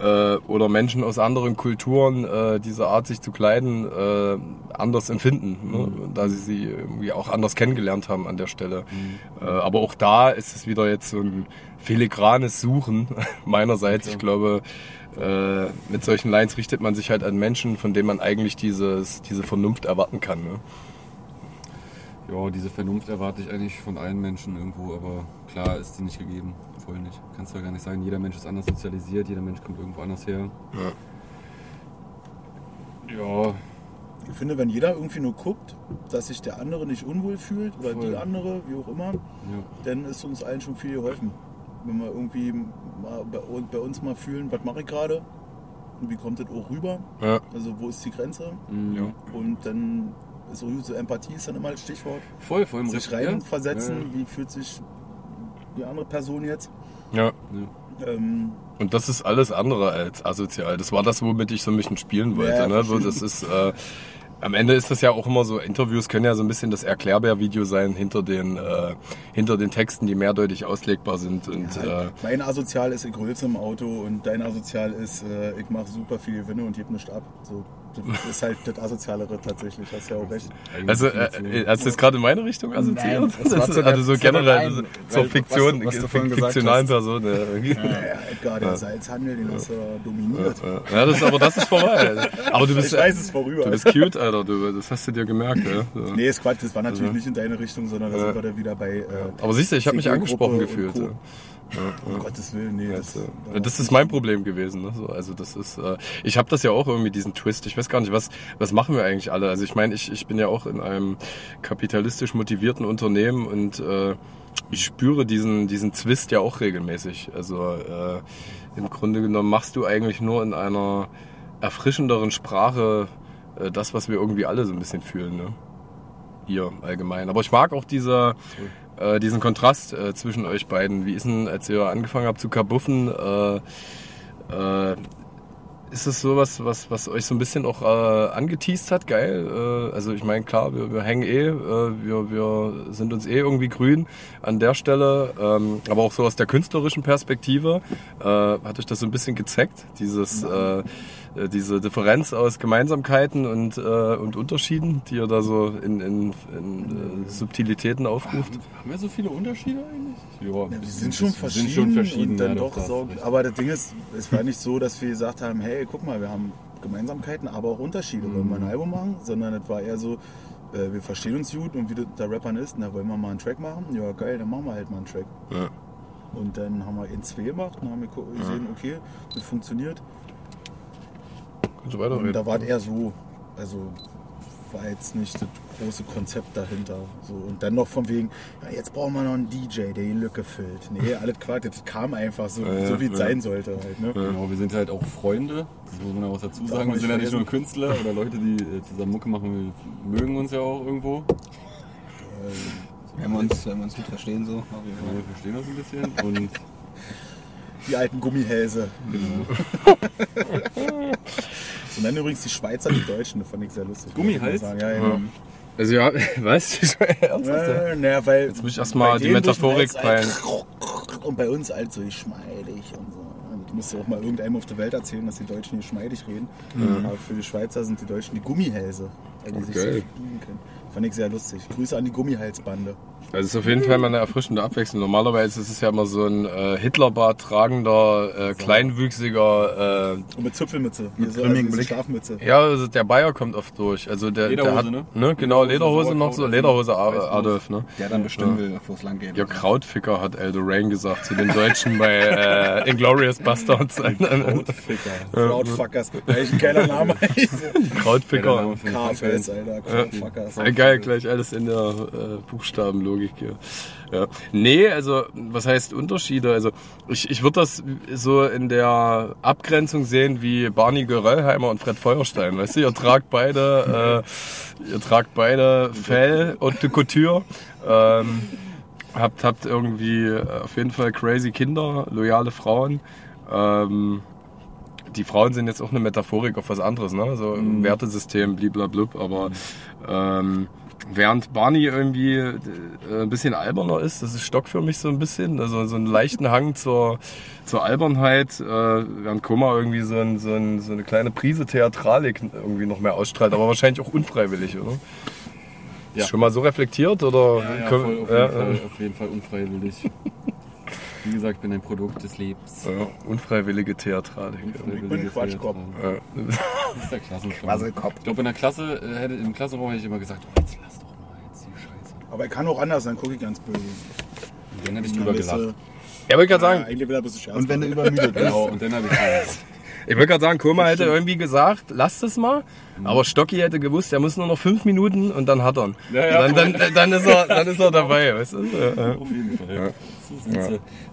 Äh, oder Menschen aus anderen Kulturen äh, diese Art, sich zu kleiden, äh, anders empfinden, ne? da sie sie irgendwie auch anders kennengelernt haben an der Stelle. Äh, aber auch da ist es wieder jetzt so ein filigranes Suchen <laughs> meinerseits. Ich glaube, äh, mit solchen Lines richtet man sich halt an Menschen, von denen man eigentlich dieses, diese Vernunft erwarten kann. Ne? Ja, diese Vernunft erwarte ich eigentlich von allen Menschen irgendwo, aber klar ist die nicht gegeben. Voll nicht. Kannst du ja gar nicht sagen, jeder Mensch ist anders sozialisiert, jeder Mensch kommt irgendwo anders her. Ja, Ich finde, wenn jeder irgendwie nur guckt, dass sich der andere nicht unwohl fühlt oder Voll. die andere, wie auch immer, ja. dann ist uns allen schon viel geholfen. Wenn wir irgendwie mal bei, uns- mal fühlen, was mache ich gerade und wie kommt das auch rüber, Ja. also wo ist die Grenze Mhm. Ja. und dann ist so so Empathie ist dann immer das Stichwort. Voll, voll im Sich ja. reinversetzen, Ja, wie fühlt sich die andere Person jetzt. Ja. ja. Ähm, Und das ist alles andere als asozial. Das war das, womit ich so ein bisschen spielen wollte. Ja, ne? so, das ist, äh, am Ende ist das ja auch immer so, Interviews können ja so ein bisschen das Erklärbär-Video sein hinter den, äh, hinter den Texten, die mehrdeutig auslegbar sind. Und äh, mein Asozial ist, ich rülpse im Auto und dein Asozial ist, äh, ich mache super viel Gewinne und gebe nichts ab. So, das ist halt das Asozialere tatsächlich, hast ja auch recht. Also, Definition. äh, hast du jetzt gerade in meine Richtung assoziiert? Nein, das Das- also so generell so, zur was Fiktion, du- was du vorhin gesagt fiktionalen hast. Person. Ja. Ja, Edgar, der Salzhandel, den hast du dominiert. Ja, das ist, aber das ist vorbei. <laughs> Aber du bist, Ich weiß es vorüber. du bist cute, Alter. Du, das hast du dir gemerkt. Ja. So. Nee, ist Quatsch, das war natürlich nicht in deine Richtung, sondern da sind wir dann wieder bei. Äh, Aber siehst du, ich habe mich angesprochen und gefühlt. Um Gottes Willen, nee. Das, Das, äh, das ist mein Problem gewesen. Ne? So, also das ist, äh, ich habe das ja auch irgendwie diesen Twist. Ich weiß gar nicht, was was machen wir eigentlich alle. Also ich meine, ich, ich bin ja auch in einem kapitalistisch motivierten Unternehmen und äh, ich spüre diesen diesen Twist ja auch regelmäßig. Also äh, im Grunde genommen machst du eigentlich nur in einer erfrischenderen Sprache äh, das, was wir irgendwie alle so ein bisschen fühlen. Ne? Ihr allgemein. Aber ich mag auch dieser äh, diesen Kontrast äh, zwischen euch beiden. Wie ist denn, als ihr angefangen habt zu kabuffen, äh, äh, ist es sowas, was, was euch so ein bisschen auch äh, angeteased hat? Geil. Äh, also ich meine, klar, wir, wir hängen eh, äh, wir, wir sind uns eh irgendwie grün an der Stelle. Ähm, aber auch so aus der künstlerischen Perspektive äh, hat euch das so ein bisschen gezeckt, dieses, äh, diese Differenz aus Gemeinsamkeiten und, äh, und Unterschieden, die ihr da so in, in, in äh, Subtilitäten aufruft. Haben wir so viele Unterschiede eigentlich? Ja, Ja, wir sind schon verschieden, Sind schon verschieden und dann ja, doch das so, aber das Ding ist, es war nicht so, dass wir gesagt haben, hey, guck mal, wir haben Gemeinsamkeiten, aber auch Unterschiede, wollen Mhm. wir ein Album machen, sondern es war eher so, äh, wir verstehen uns gut und wie das der Rappern ist, na, wollen wir mal einen Track machen? Ja, geil, dann machen wir halt mal einen Track. Ja. Und dann haben wir in zwei gemacht und haben gesehen, okay, das funktioniert. Und so Und weiterreden. da war es eher so, also war jetzt nicht das große Konzept dahinter. So, und dann noch von wegen, ja, jetzt brauchen wir noch einen DJ, der die Lücke füllt. Nee, <laughs> alles Quatsch, das kam einfach so, Ja, so wie es ja. sein sollte halt. Ne? Genau, wir sind halt auch Freunde, das muss man auch dazu sagen. Wir sind ja nicht nur Künstler oder Leute, die äh, zusammen Mucke machen, wir mögen uns ja auch irgendwo. Wenn wir uns, wenn wir uns gut verstehen, so. wir verstehen das ein bisschen. Und Die alten Gummihälse. genau. So Und dann übrigens die Schweizer, die Deutschen, das fand ich sehr lustig. Gummihals? Ja, ja, ja. Also ja, <laughs> weißt du, ernsthaft? ja? Naja, weil Jetzt muss ich erstmal die Metaphorik halt- Und bei uns halt so geschmeidig und so. Und Du musst ja auch mal irgendeinem auf der Welt erzählen, dass die Deutschen hier schmeidig reden. Aber für die Schweizer sind die Deutschen die Gummihälse, weil die sich so können. Fand ich sehr lustig. Grüße an die Gummihalsbande. Also ist auf jeden Fall mal eine erfrischende Abwechslung. Normalerweise ist es ja immer so ein äh, Hitlerbart tragender, äh, kleinwüchsiger, äh, Und mit Zupfelmütze. Hier so, Blick. Schlafmütze. ja, also der Bayer kommt oft durch. Also der, der Lederhose, hat, ne? ne? Genau, Lederhose, Lederhose noch so, Lederhose also Ad- Adolf, ne? Der dann bestimmen will, wo es lang geht. Ja, Krautficker hat Elderain gesagt zu den Deutschen bei äh, Inglourious Bastards. <laughs> Crowdfuckers. Welchen geiler Name. <laughs> Krautficker. KFS, Alter. Crowdfuckers. Ja, geil, gleich alles in der äh, Buchstabenlogik hier. Ja. Nee, also was heißt Unterschiede? Also ich, ich würde das so in der Abgrenzung sehen wie Barney Geröllheimer und Fred Feuerstein. Weißt du, ihr tragt beide, äh, ihr tragt beide Fell und de Couture. Ähm, habt, habt irgendwie äh, auf jeden Fall crazy Kinder, loyale Frauen. Ähm, die Frauen sind jetzt auch eine Metaphorik auf was anderes, ne? So ein Wertesystem, bliblablub, aber ähm, während Barney irgendwie äh, ein bisschen alberner ist, das ist Stock für mich so ein bisschen, also so einen leichten Hang zur, zur Albernheit, äh, während Koma irgendwie so, ein, so, ein, so eine kleine Prise Theatralik irgendwie noch mehr ausstrahlt, aber wahrscheinlich auch unfreiwillig, oder? Ja. Schon mal so reflektiert oder? Ja, ja, voll, auf, ja, jeden Fall, auf jeden Fall unfreiwillig. Wie gesagt, ich bin ein Produkt des Lebens. ja, unfreiwillige Theatralik. Ich bin Quatschkopf. Ja. Das ist der. Quasselkopf. Ich glaube, in der Klasse, äh, hätte, im Klassenraum hätte ich immer gesagt, oh, jetzt lass doch mal jetzt die Scheiße. Aber er kann auch anders sein, gucke ich ganz böse. Und dann hätte ich drüber gelacht. Ja, wollte gerade Ja, sagen, eigentlich will er ein bisschen Scherz Und wenn du machen. übermüdet bist. Genau, <laughs> und dann habe ich gelacht. Ich wollte gerade sagen, Koma hätte irgendwie gesagt, lass das mal. Aber Stocki hätte gewusst, er muss nur noch fünf Minuten und dann hat er ihn. Ja, ja, dann, dann, dann, ist er, dann ist er dabei, weißt du? Ja, ja. Auf jeden Fall. Sie.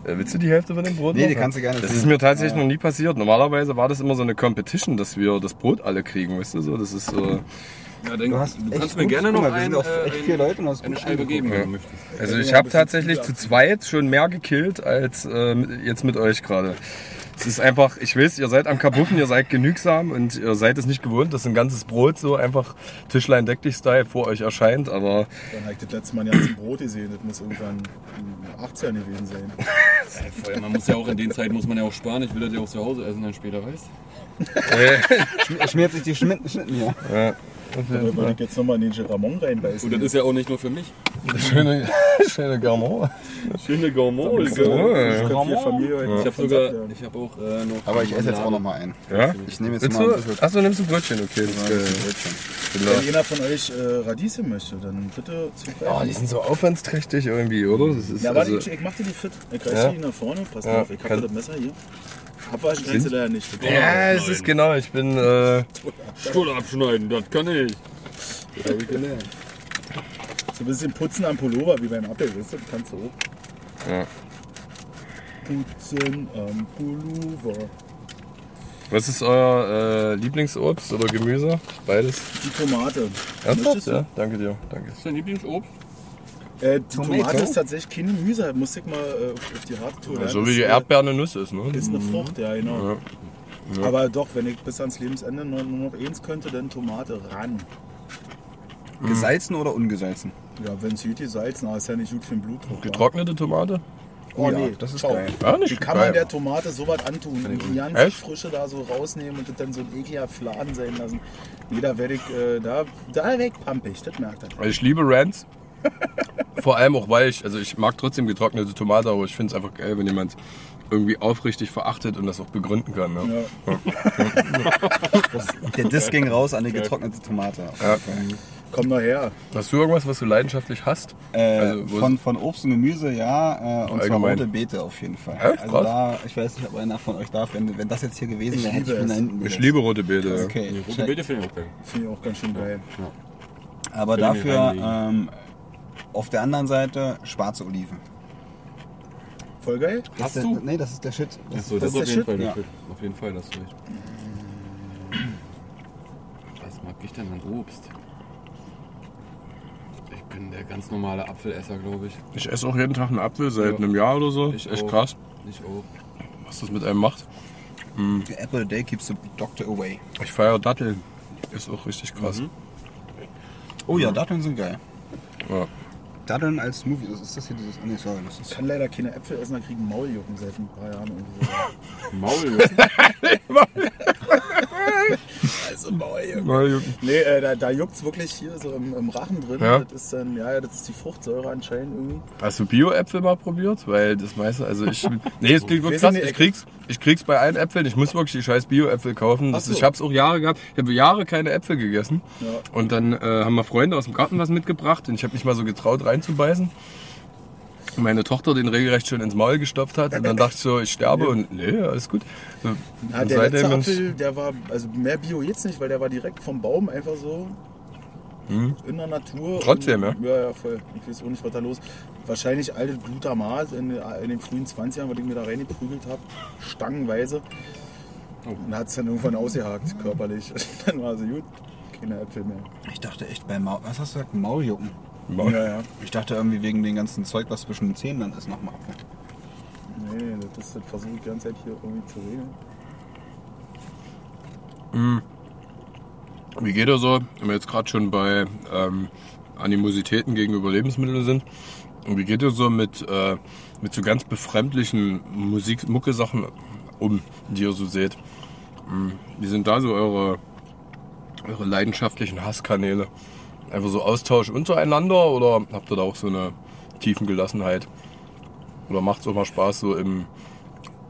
Äh, Willst du die Hälfte von dem Brot? Nee, noch? die kannst du gerne Das ist mir tatsächlich noch nie passiert. Normalerweise war das immer so eine Competition, dass wir das Brot alle kriegen, weißt du? So, das ist so. Ja, dann, Du hast du kannst mir gerne noch mal, ein, äh, echt ein- vier Leute und hast eine Scheibe geben, wenn Ja. du möchtest. Also ich habe tatsächlich zu zweit schon mehr gekillt als äh, jetzt mit euch gerade. Es ist einfach, ich weiß, ihr seid am Kapuffen, ihr seid genügsam und ihr seid es nicht gewohnt, dass ein ganzes Brot so einfach Tischlein deck dich Style vor euch erscheint, aber Dann habe ich das letzte Mal ein ganzes Brot gesehen. Das muss irgendwann 18 gewesen sein. Ja, man muss ja auch in den Zeiten muss man ja auch sparen. Ich will das ja auch zu Hause essen dann später, weißt Er schmiert sich die Schnitten, Schnitten hier. ja, Da würde ich jetzt nochmal in den Geramon reinbeißen. Und das ist ja auch nicht nur für mich. Schöne, <laughs> schöne Garmon. Schöne. Ich hier Familie heute Ich habe sogar, ich habe auch äh, noch. Aber ich esse jetzt auch noch mal einen. Ja? Ich nehme jetzt Willst mal du? ein bisschen, Achso, nimmst du ein Brötchen, okay. Das bisschen geil. Brötchen. Wenn einer von euch äh, Radieschen möchte, dann bitte zu Oh, die sind so aufwandsträchtig irgendwie, oder? Das ist Ja, warte, also, ich, ich mach dir die fit. Ich reiß Ja? die nach vorne. Pass Ja, auf, ich hab das Messer hier. Kannst du leider nicht. ja, es ist genau, ich bin, äh, Stuhl abschneiden, das kann ich. Das habe ich gelernt. So ein bisschen putzen am Pullover wie beim Apfel, weißt du? Das kannst du auch. Ja. Putzen am Pullover. was ist euer äh, Lieblingsobst oder Gemüse? Beides. Die Tomate. Ernsthaft? Ja, danke dir, danke. Was ist dein Lieblingsobst? Äh, die Tomato? Tomate ist tatsächlich kein Gemüse. Muss ich mal äh, auf die harte Tour. Ja, so wie die Erdbeere eine Nuss ist, ne? Ist eine Frucht, ja, genau. Ja. Aber doch, wenn ich bis ans Lebensende nur, nur noch eins könnte, dann Tomate ran. Gesalzen oder ungesalzen? Ja, wenn es gut gesalzen, aber ist ja nicht gut für den Blutdruck. Getrocknete Tomate? Oh Ja, nee, das ist geil. Ja, nicht Wie kann geil. man der Tomate so was antun? Und die ganze Echt? Frische da so rausnehmen und das dann so ein ekliger Fladen sein lassen. Nee, da werde ich, äh, da, da weg pampig, das merkt er. Ich liebe Rants. <laughs> Vor allem auch, weil ich, also ich mag trotzdem getrocknete Tomate, aber ich finde es einfach geil, wenn jemand irgendwie aufrichtig verachtet und das auch begründen kann. Ne? Ja. <laughs> Der Diss ging raus an die getrocknete Tomate. Ja. Komm noch her. Hast du irgendwas, was du leidenschaftlich hast? Äh, Also, von, von Obst und Gemüse, ja, äh, und zwar Allgemein. rote Beete auf jeden Fall. Ja, also krass. da, ich weiß nicht, ob einer von euch darf, wenn, wenn das jetzt hier gewesen wäre, hätte ich liebe ihn da es. hinten Ich liebe rote Beete. ja. Okay, Rote check. Beete finde ich auch geil. Finde ich auch ganz schön geil. Aber Will ich mir dafür ähm, auf der anderen Seite schwarze Oliven. Voll geil. Das Hast ist du? Der, nee, das ist der Shit. Das Achso, das das, ist ist auf der jeden Fall Shit? der Shit. Auf jeden Fall, das hast du recht. <clears throat> Was mag ich denn an Obst? Ich bin der ganz normale Apfelesser, glaube ich. Ich esse auch jeden Tag einen Apfel seit Ja. einem Jahr oder so. Ich Echt auch. krass, Ich auch. was das mit einem macht. The apple a day keeps the doctor away. Ich feiere Datteln. Ist auch richtig krass. Oh ja, Datteln sind geil. Ja. Datteln als Smoothie, das ist das hier dieses. Nee, sorry, das Ich ist. kann leider keine Äpfel essen, da kriegen Mauljucken seit ein paar Jahren. So. Maul. <laughs> Mauljucken. <laughs> <laughs> Nee, äh, da, da juckt es wirklich hier so im, im Rachen drin. Ja. Das ist dann, ja, das ist die Fruchtsäure anscheinend irgendwie. Hast du Bio-Äpfel mal probiert? Weil das meiste, also ich. <laughs> Nee, es klingt wirklich Wir krass. Ich krieg's, ich krieg's bei allen Äpfeln. Ich muss wirklich die scheiß Bio-Äpfel kaufen. Das, so. Ich hab's auch Jahre gehabt. Ich habe Jahre keine Äpfel gegessen. Ja. Und dann äh, haben wir Freunde aus dem Garten was mitgebracht und ich habe mich mal so getraut reinzubeißen. Meine Tochter den regelrecht schon ins Maul gestopft hat und dann dachte ich so, ich sterbe und nee, alles gut. So, Ja, und der letzte Apfel, der war, also mehr Bio jetzt nicht, weil der war direkt vom Baum einfach so in der Natur. Hm. Trotzdem, und, ja? Ja, voll. Ich weiß auch nicht, was da los Wahrscheinlich altes Glutamat in, in den frühen 20ern, was ich mir da reingeprügelt habe, stangenweise. Und hat es dann irgendwann ausgehakt, körperlich. <laughs> dann war sie gut, keine Äpfel mehr. Ich dachte echt bei Maul. Was hast du gesagt? Mauljucken. Ja, ja. Ich dachte irgendwie wegen dem ganzen Zeug, was zwischen den Zähnen dann ist, nochmal Apfel. Nee, das, das versuche ich die ganze Zeit hier irgendwie zu regeln. Wie geht er so, wenn wir jetzt gerade schon bei ähm, Animositäten gegenüber Lebensmitteln sind? Und wie geht ihr so mit, äh, mit so ganz befremdlichen Musik, Mucke-Sachen um, die ihr so seht? Hm, Wie sind da so eure, eure leidenschaftlichen Hasskanäle? Einfach so Austausch untereinander oder habt ihr da auch so eine tiefen Gelassenheit? Oder macht es auch mal Spaß, so im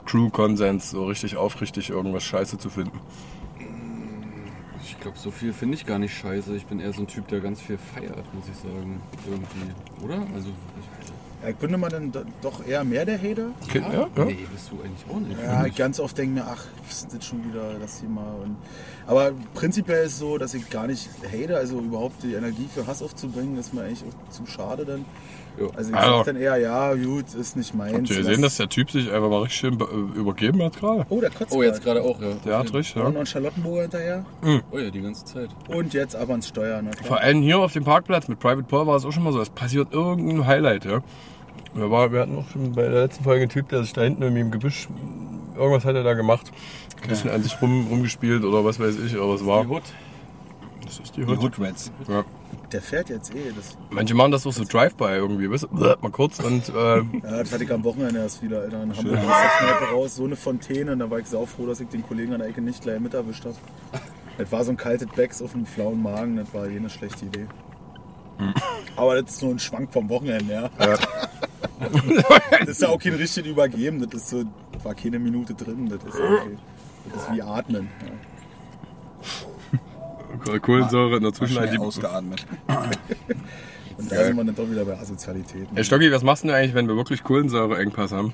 Crew-Konsens so richtig aufrichtig irgendwas Scheiße zu finden? Ich glaube, so viel finde ich gar nicht scheiße. Ich bin eher so ein Typ, der ganz viel feiert, muss ich sagen. Irgendwie. Oder? Also, ich, Ja, ich bin immer dann do- doch eher mehr der Hater. Okay, ja, ja. Nee, bist du eigentlich auch nicht. Ja, ganz oft denke ich mir, ach, was ist das schon wieder das Thema? Und, aber prinzipiell ist es so, dass ich gar nicht hate, also überhaupt die Energie für Hass aufzubringen, ist mir eigentlich auch zu schade dann. Ja. Also ich Also- sag dann eher, ja, gut, ist nicht meins. Habt ihr gesehen, dass der Typ sich einfach mal richtig schön äh, übergeben hat gerade? Oh, der kotzt Oh, jetzt gerade auch, ja. Der hat richtig, Ja. ja. Und noch ein Charlottenburger hinterher. Oh ja, die ganze Zeit. Und jetzt aber ans Steuern. Na Vor allem hier auf dem Parkplatz mit Private Paul war es auch schon mal so, es passiert irgendein Highlight, ja. Wir, war, wir hatten auch schon bei der letzten Folge einen Typ, der sich da hinten irgendwie im Gebüsch, irgendwas hat er da gemacht. Ein bisschen an sich rum, rumgespielt oder was weiß ich, aber es war. Die Hood. Das ist die Die Hut. Hood Rats. Ja. Der fährt jetzt eh. Das, Manche machen das auch so Drive-by irgendwie, weißt du, mal kurz und äh, <laughs> ja, das hatte ich am Wochenende erst wieder, Alter. In Hamburg aus der Kneipe raus, so eine Fontäne. Und da war ich saufroh, dass ich den Kollegen an der Ecke nicht gleich mit erwischt habe. Das war so ein kaltes Becks auf einem flauen Magen, das war jene schlechte Idee. Aber das ist nur ein Schwank vom Wochenende, ja. <laughs> das ist ja auch kein richtig Übergeben, das ist so, war keine Minute drin, das ist, okay. das ist wie Atmen. Ja. Kohlensäure in der Zwischenzeit. ausgeatmet. <laughs> Und da Geil. sind wir dann doch wieder bei Assozialitäten. Ey, Stocki, was machst du denn eigentlich, wenn wir wirklich Kohlensäure-Engpass haben?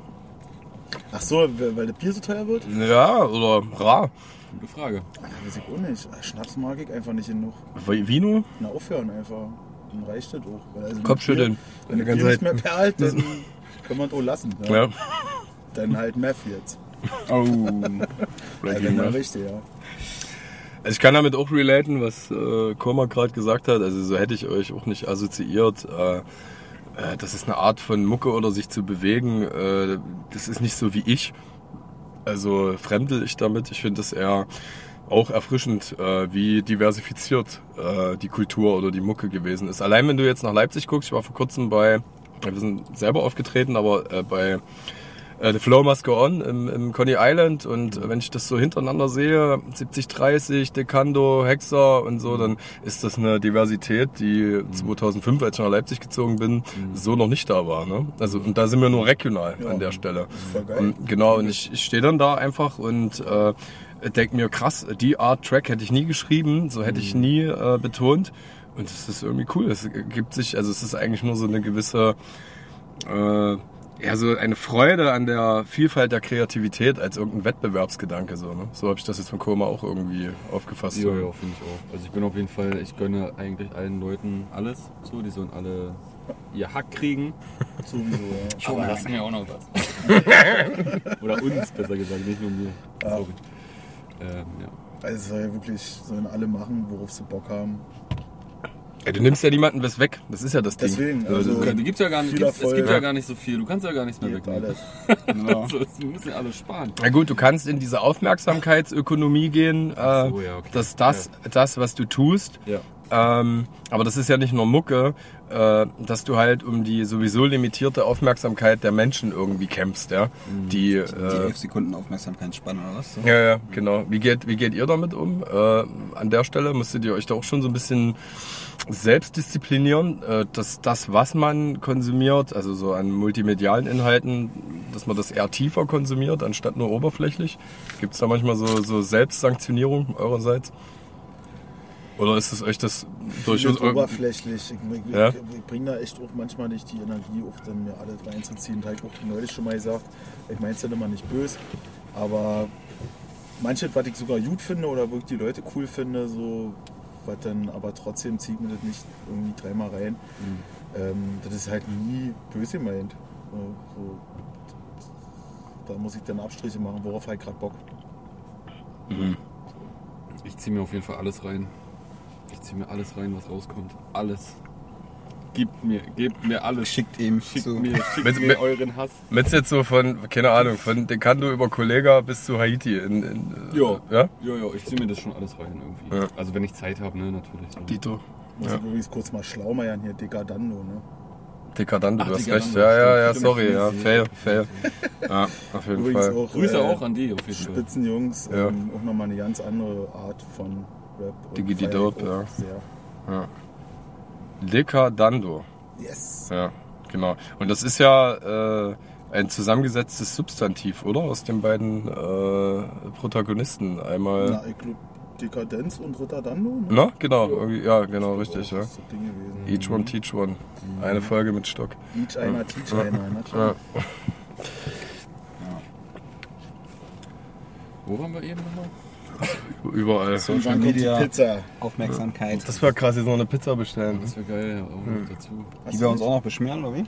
Ach so, weil das Bier so teuer wird? Ja, oder rar. Gute Frage. Weiß ich auch nicht. Schnaps mag ich einfach nicht genug. Vino? Na, aufhören einfach. Dann reicht das auch. Weil Also Kopfschütteln. Wenn ganze Bier nicht mehr perlt, dann können wir es auch lassen. Ja. Ja. Dann halt Meth jetzt. Oh. Vielleicht <laughs> Ja, wenn dann Meth. richtig, ja. Also ich kann damit auch relaten, was äh, Koma gerade gesagt hat. Also so hätte ich euch auch nicht assoziiert. Äh, äh, das ist eine Art von Mucke oder sich zu bewegen. Äh, das ist nicht so wie ich. Also fremdel ich damit. Ich finde das eher auch erfrischend, äh, wie diversifiziert äh, die Kultur oder die Mucke gewesen ist. Allein wenn du jetzt nach Leipzig guckst, ich war vor kurzem bei, wir sind selber aufgetreten, aber äh, bei äh, The Flow Must Go On im, im Coney Island und wenn ich das so hintereinander sehe, 70-30, Decando, Hexer und so, dann ist das eine Diversität, die 2005, als ich nach Leipzig gezogen bin, so noch nicht da war. Ne? Also und da sind wir nur regional an der Stelle. Und, genau, und ich, ich stehe dann da einfach und äh, denke mir, krass, die Art Track hätte ich nie geschrieben, so hätte ich nie äh, betont. Und es ist irgendwie cool. Es gibt sich, also es ist eigentlich nur so eine gewisse äh, ja, so eine Freude an der Vielfalt der Kreativität als irgendein Wettbewerbsgedanke. So, ne? so habe ich das jetzt von Koma auch irgendwie aufgefasst. Ja, so. ja, finde ich auch. Also ich bin auf jeden Fall, ich gönne eigentlich allen Leuten alles. So, die sollen alle ihr Hack kriegen. <laughs> Sowieso, ja. Aber lassen mir auch noch was. <laughs> Oder uns, besser gesagt, nicht nur mir. Sorry. Ähm, ja. Also es soll ja wirklich, sollen alle machen, worauf sie Bock haben. Ja, du nimmst ja niemanden was weg. Das ist ja das Ding. Deswegen, Ja, also- Die gibt's ja gar nicht, gibt's, es gibt ja gar nicht so viel. Du kannst ja gar nichts mehr wegnehmen. alles. <laughs> Genau. Also, wir müssen ja alles sparen. Na gut, du kannst in diese Aufmerksamkeitsökonomie gehen, äh, so, ja, okay. dass das, das, was du tust, Ja. ähm, aber das ist ja nicht nur Mucke, äh, dass du halt um die sowieso limitierte Aufmerksamkeit der Menschen irgendwie kämpfst, ja. Mhm. Die, Die äh, 11 Sekunden Aufmerksamkeitsspanne oder was? ja, ja, genau. Wie geht, wie geht ihr damit um? Äh, an der Stelle musstet ihr euch da auch schon so ein bisschen selbst disziplinieren, äh, dass das, was man konsumiert, also so an multimedialen Inhalten, dass man das eher tiefer konsumiert, anstatt nur oberflächlich? Gibt es da manchmal so, so Selbstsanktionierung eurerseits? Oder ist es euch das durchaus... Vieles oberflächlich. Ich, ich, Ja. ich, ich bringe da echt auch manchmal nicht die Energie auf, dann mir alles reinzuziehen. Da habe ich auch neulich schon mal gesagt, ich meine es ja immer nicht böse, aber manches, was ich sogar gut finde oder wirklich die Leute cool finde, so, was dann, aber trotzdem zieht mir das nicht irgendwie dreimal rein. Ähm, das ist halt nie böse gemeint. So, da muss ich dann Abstriche machen, worauf ich gerade Bock. Ich ziehe mir auf jeden Fall alles rein. Ich ziehe mir alles rein, was rauskommt. Alles. Gebt mir, gebt mir alles. Schickt ihm Schickt so. mir, schickt Mit- mir mit- euren Hass. Mit jetzt so von, keine Ahnung, von Dekando über Kollega bis zu Haiti. In, in, äh, Ja. ja? Ja, ja, ich ziehe mir das schon alles rein irgendwie. Ja. Also wenn ich Zeit habe, ne, natürlich. Dito. Muss Ja. ich übrigens kurz mal schlau machen hier, Decadando, ne? Dekadant, du Ach, hast recht. Ja, ja, ja, sorry, ja, fail, fail. Ja, auf jeden Übrigens Fall. auch, Grüße äh, auch an die auf jeden Fall. Spitzenjungs, Ja. ähm, auch nochmal eine ganz andere Art von Rap. Digi die Dope, ja. Sehr. Dekadando. Yes. Ja, genau. Und das ist ja äh, ein zusammengesetztes Substantiv, oder? Aus den beiden äh, Protagonisten. Einmal. Na, ich glaub, Dekadenz und Rotterdando, ne? Na, genau, irgendwie, ja, genau, richtig, ja. Das ist das Ding gewesen. Each one, teach one. Eine Folge mit Stock. Each einer, teach einer, na Ja. klar. Wo waren wir eben nochmal? Überall. Social Media. Pizza? Aufmerksamkeit. Das wäre krass, jetzt noch eine Pizza bestellen. Das wäre geil, ja, auch noch dazu. Die wir uns auch noch beschweren, oder wie?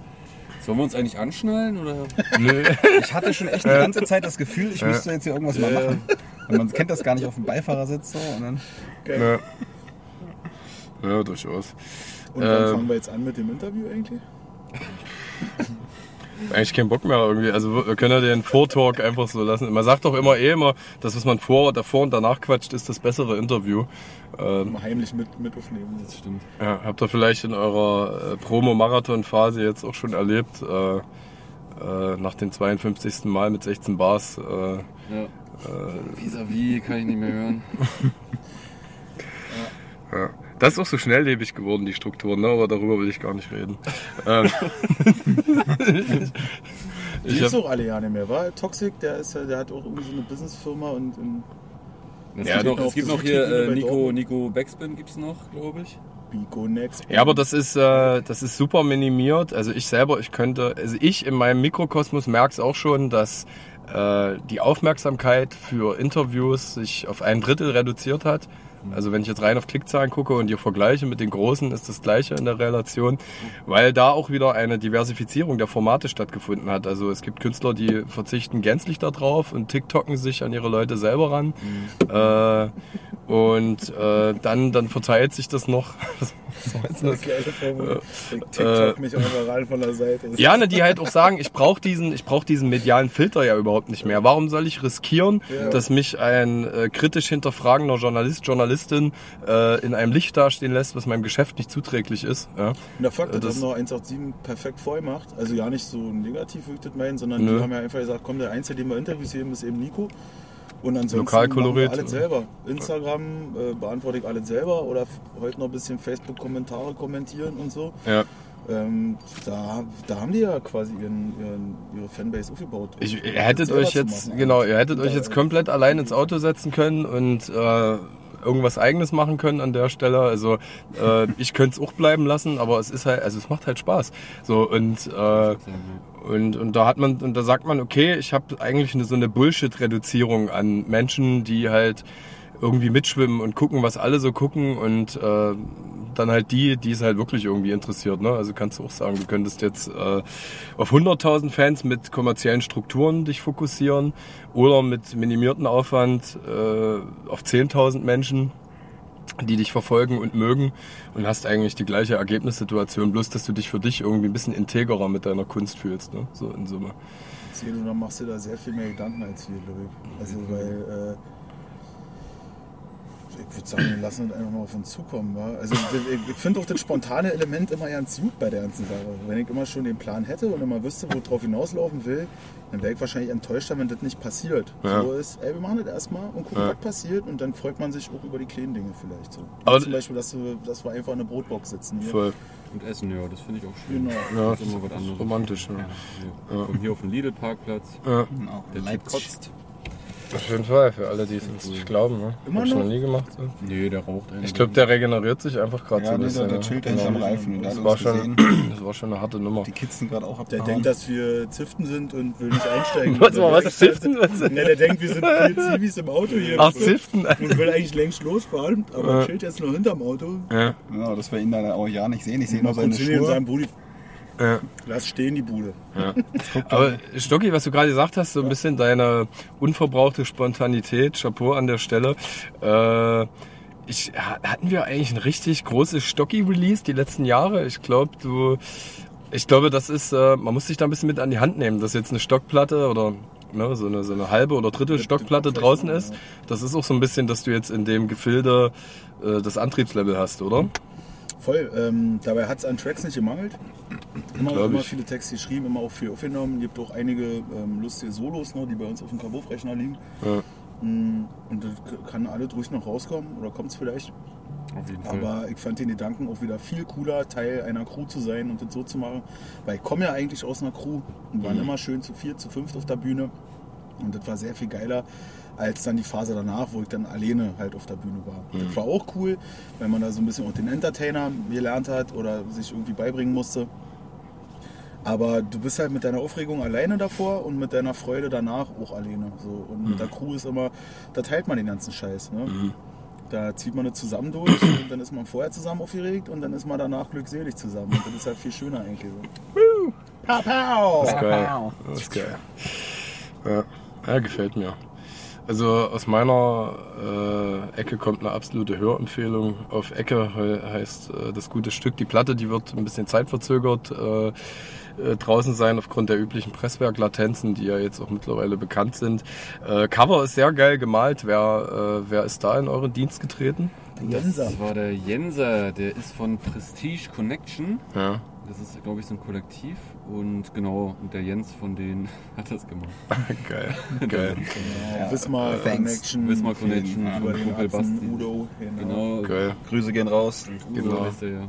Sollen wir uns eigentlich anschnallen oder? <laughs> Nö. Ich hatte schon echt die ganze Zeit das Gefühl, ich müsste jetzt hier irgendwas mal machen. Und man kennt das gar nicht auf dem Beifahrersitz so. Und dann Geil. Ja. ja, durchaus. Und wann Ähm. fangen wir jetzt an mit dem Interview eigentlich? <laughs> Eigentlich keinen Bock mehr irgendwie. Also wir können ja den Vortalk einfach so lassen. Man sagt doch immer eh immer, das, was man vor, davor und danach quatscht, ist das bessere Interview. Ähm, Mal heimlich mit, mit aufnehmen. Das stimmt. ja, habt ihr vielleicht in eurer äh, Promo-Marathon-Phase jetzt auch schon erlebt, äh, äh, nach dem 52. Mal mit 16 Bars. Äh, Ja. Vis-à-vis kann ich nicht mehr hören. <laughs> ja. Das ist auch so schnelllebig geworden, die Strukturen, ne? aber darüber will ich gar nicht reden. ähm, <laughs> Die ich hab, doch alle ja nicht mehr, war? Toxic, der, ist, ja- der hat auch irgendwie so eine Businessfirma und, und Es Ja, gibt noch, es gibt noch hier äh, Nico. Nico Backspin gibt's noch, glaube ich. Bico Next. ja, aber das ist, äh, das ist super minimiert. Also ich selber, ich könnte, also ich in meinem Mikrokosmos merke es auch schon, dass äh, die Aufmerksamkeit für Interviews sich auf ein Drittel reduziert hat. Also wenn ich jetzt rein auf Klickzahlen gucke und die vergleiche mit den großen, ist das gleiche in der Relation, weil da auch wieder eine Diversifizierung der Formate stattgefunden hat. Also es gibt Künstler, die verzichten gänzlich darauf und TikToken sich an ihre Leute selber ran. Äh, und äh, dann, dann verteilt sich das noch. <laughs> Das ist Äh, TikTok mich überall von der Seite. Ja, ne, die halt auch sagen, ich brauche diesen, ich brauche diesen medialen Filter ja überhaupt nicht mehr. Warum soll ich riskieren, Ja. dass mich ein äh, kritisch hinterfragender Journalist, Journalistin äh, in einem Licht dastehen lässt, was meinem Geschäft nicht zuträglich ist? Ja? Und der Fakt, Äh, das das- noch 187 perfekt vorgemacht. Also ja nicht so negativ, wie ich das meinen, sondern Nö. die haben ja einfach gesagt, komm, der Einzige, den wir interviews geben, ist eben Nico. Und ansonsten machen wir alles selber. Instagram äh, beantworte ich alles selber oder heute noch ein bisschen Facebook-Kommentare kommentieren und so. Ja. Ähm, da, da haben die ja quasi ihren, ihren, ihre Fanbase aufgebaut. Ich, ihr hättet euch jetzt, machen. genau, ihr hättet euch jetzt komplett allein ins <laughs> Auto setzen können und äh, irgendwas eigenes machen können an der Stelle. Also äh, <laughs> ich könnte es auch bleiben lassen, aber es ist halt, also es macht halt Spaß. So und äh, und, und da hat man, und da sagt man, okay, ich habe eigentlich eine, so eine Bullshit-Reduzierung an Menschen, die halt irgendwie mitschwimmen und gucken, was alle so gucken und äh, dann halt die, die es halt wirklich irgendwie interessiert. Ne? Also kannst du auch sagen, du könntest jetzt äh, auf 100.000 Fans mit kommerziellen Strukturen dich fokussieren oder mit minimierten Aufwand äh, auf 10.000 Menschen. die dich verfolgen und mögen und hast eigentlich die gleiche Ergebnissituation, bloß dass du dich für dich irgendwie ein bisschen integrer mit deiner Kunst fühlst, ne? so in Summe. Und dann machst du da sehr viel mehr Gedanken als wir, glaube ich. Also, weil, äh, ich würde sagen, wir lassen es einfach mal auf uns zukommen. Wa? Also, ich, ich finde auch das spontane Element immer ganz gut bei der ganzen Sache. Wenn ich immer schon den Plan hätte und immer wüsste, wo drauf hinauslaufen will, dann wäre ich wahrscheinlich enttäuschter, wenn das nicht passiert. Ja. So ist, ey, wir machen das erstmal und gucken, Ja. was passiert und dann freut man sich auch über die kleinen Dinge vielleicht so. Aber- zum Beispiel, dass, wir, dass wir einfach in einer Brotbox sitzen. Hier. Voll. Und Essen, ja, das finde ich auch schön. Genau. Ja, Das ist immer was anderes. romantisch. Ja. Ja. Wir kommen hier auf den Lidl-Parkplatz. Ja, Genau. Der Leipzig. kotzt. Auf jeden Fall, für alle, die es nicht glauben. Ne? Immer Hab ich noch noch? nie gemacht. So. Nee, der raucht einen. Ich glaube, der regeneriert sich einfach gerade so Ja, ein nee, bisschen. der, der ja. chillt da Genau. hinterm Reifen. Und da Das war, schon, das war schon eine harte Nummer. Die Kitzen gerade auch Der abgehauen. denkt, dass wir Ziften sind und will nicht einsteigen. <laughs> Was, <laughs> was, Der Ziften? Ne, der denkt, wir sind vier Zivis im Auto hier. Ach? Ziften? Und will eigentlich längst losfahren, aber Ja. chillt jetzt noch hinterm Auto. Ja, Genau, dass wir ihn dann auch ja nicht sehen. Ich sehe Mal nur seine hin und Schuhe. sagen, Brudi, ja. lass stehen die Bude. Aber Stocki, was du gerade gesagt hast, so ein bisschen deine unverbrauchte Spontanität, Chapeau an der Stelle. Äh, ich, hatten wir eigentlich ein richtig großes Stocki-Release die letzten Jahre? Ich glaube, du, ich glaube, das ist, äh, man muss sich da ein bisschen mit an die Hand nehmen. Das ist jetzt eine Stockplatte oder ne, so, eine, so eine halbe oder drittel Stockplatte draußen ist. Das ist auch so ein bisschen, dass du jetzt in dem Gefilde äh, das Antriebslevel hast, oder? Voll. Ähm, dabei hat es an Tracks nicht gemangelt. Immer, immer viele Texte geschrieben, immer auch viel aufgenommen. Gibt auch einige ähm, lustige Solos, noch, die bei uns auf dem Kabuff-Rechner liegen. Ja. Mm, Und das kann alles ruhig noch rauskommen oder kommt es vielleicht. Auf jeden Fall. Aber ich fand den Gedanken auch wieder viel cooler, Teil einer Crew zu sein und das so zu machen. Weil ich komme ja eigentlich aus einer Crew und waren immer schön zu vier, zu fünft auf der Bühne. Und das war sehr viel geiler als dann die Phase danach, wo ich dann alleine halt auf der Bühne war. Das war auch cool, weil man da so ein bisschen auch den Entertainer gelernt hat oder sich irgendwie beibringen musste. Aber du bist halt mit deiner Aufregung alleine davor und mit deiner Freude danach auch alleine. So. Und mit der Crew ist immer, da teilt man den ganzen Scheiß. Ne? Da zieht man das zusammen durch und dann ist man vorher zusammen aufgeregt und dann ist man danach glückselig zusammen. Und das ist halt viel schöner eigentlich so. Pow, pow! Das ist geil. Das ist geil. Ja, ja gefällt mir. Also aus meiner äh, Ecke kommt eine absolute Hörempfehlung. Auf Ecke he heißt äh, das gute Stück. Die Platte, die wird ein bisschen zeitverzögert äh, äh, draußen sein aufgrund der üblichen Presswerklatenzen, die ja jetzt auch mittlerweile bekannt sind. Äh, Cover ist sehr geil gemalt. Wer, äh, wer ist da in euren Dienst getreten? Jenser. Das war der Jenser, der ist von Prestige Connection. Ja. Das ist, glaube ich, so ein Kollektiv. Und genau, und der Jens von denen <laughs> hat das gemacht. <laughs> geil. <laughs> Geil. Ja, Wismar thanks. Connection. Wismar Connection, Über den. Udo. Genau. Genau. Geil. Grüße gehen raus. Udo Genau. heißt ja.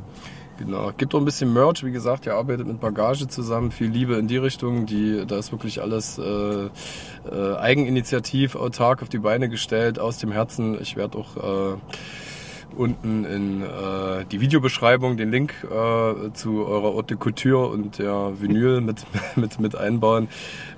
Genau. Gibt auch ein bisschen Merch, wie gesagt, ihr arbeitet mit Bagage zusammen, viel Liebe in die Richtung. Die, da ist wirklich alles äh, äh, eigeninitiativ, autark auf die Beine gestellt, aus dem Herzen. Ich werde auch äh, unten in äh, die Videobeschreibung den Link äh, zu eurer Haute Couture und der Vinyl mit, <laughs> mit, mit einbauen.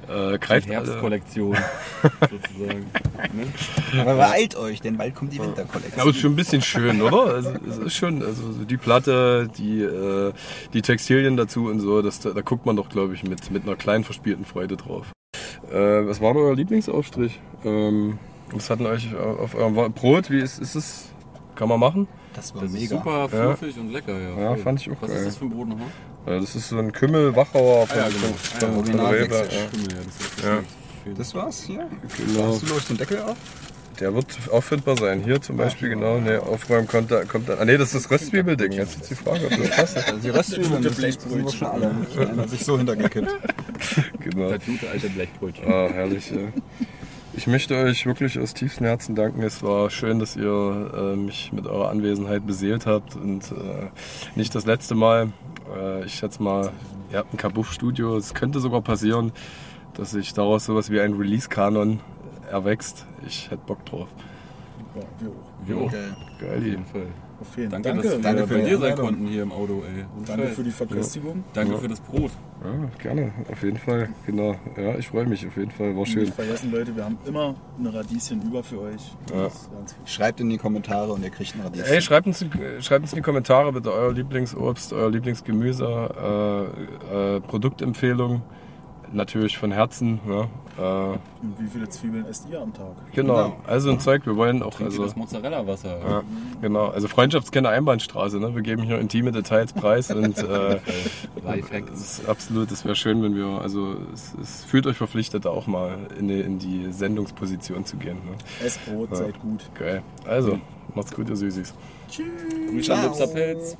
Äh, Die greift alle. Herbstkollektion, <laughs> sozusagen. Ne? Aber beeilt euch, denn bald kommt die Winterkollektion. Aber es ist schon ein bisschen schön, oder? Also, es ist schon, also so die Platte, die, äh, die Textilien dazu und so, das, da, da guckt man doch, glaube ich, mit, mit einer kleinen verspielten Freude drauf. Äh, was war denn euer Lieblingsaufstrich? Ähm, was hatten euch auf eurem Brot? Wie ist, ist es? Kann man machen? Das war Das ist mega. super fluffig und lecker, ja. Ja, fand ich auch Was geil. ist das für ein nochmal? Äh, das ist so ein Kümmel-Wachauer von, Ah, ja, genau. von, Ah, von, ja, von original Rewe. Ja, ja, das Ja. Das war's hier. genau. Hast du durch den Deckel auf? Der wird auffindbar sein. Hier zum Beispiel, genau. Nee, aufräumen kommt da. Kommt da ah, nee, das ist das Röstzwiebelding. Jetzt ist die Frage, ob das passt. <laughs> Also die Röstzwiebeln, das sind schon alle. <laughs> Einer hat sich so hintergekippt. Genau. Das gute alte Blechbrötchen. Ah, herrlich. Ja. Ich möchte euch wirklich aus tiefstem Herzen danken. Es war schön, dass ihr äh, mich mit eurer Anwesenheit beseelt habt und äh, nicht das letzte Mal. Äh, ich schätze mal, ihr habt ein Kabuff-Studio. Es könnte sogar passieren, dass sich daraus sowas wie ein Release-Kanon erwächst. Ich hätte Bock drauf. Ja, wir auch. Wir auch. Geil. Geil, Auf die. jeden Fall. Auf jeden Danke, Danke, dass wir Danke für bei die dir sein konnten hier im Auto, ey. Und Danke für die Verköstigung. Danke Ja. für das Brot. Ja, gerne, auf jeden Fall. Genau. Ja, ich freue mich auf jeden Fall. War Und schön. Nicht vergessen, Leute, wir haben immer eine Radieschen über für euch. Ja. Schreibt in die Kommentare und ihr kriegt einen Radies. Ey, schreibt uns, schreibt uns in die Kommentare bitte euer Lieblingsobst, euer Lieblingsgemüse, äh, äh, Produktempfehlung. Natürlich von Herzen. Ne? Äh, Und wie viele Zwiebeln esst ihr am Tag? genau. Genau. Also ein Zeug, wir wollen auch. Trinkt ihr Also, das Mozzarella-Wasser. ja, genau. Also Freundschaftskenne Einbahnstraße. Ne? Wir geben hier intime Details preis und <laughs> äh, Lifehack. das ist absolut, es wäre schön, wenn wir, also es, es fühlt euch verpflichtet, da auch mal in die, in die Sendungsposition zu gehen. Ne? Esst Brot, seid gut. Geil. Also, macht's gut, ihr Süßis. Tschüss. Grüße an Lipser Pilz.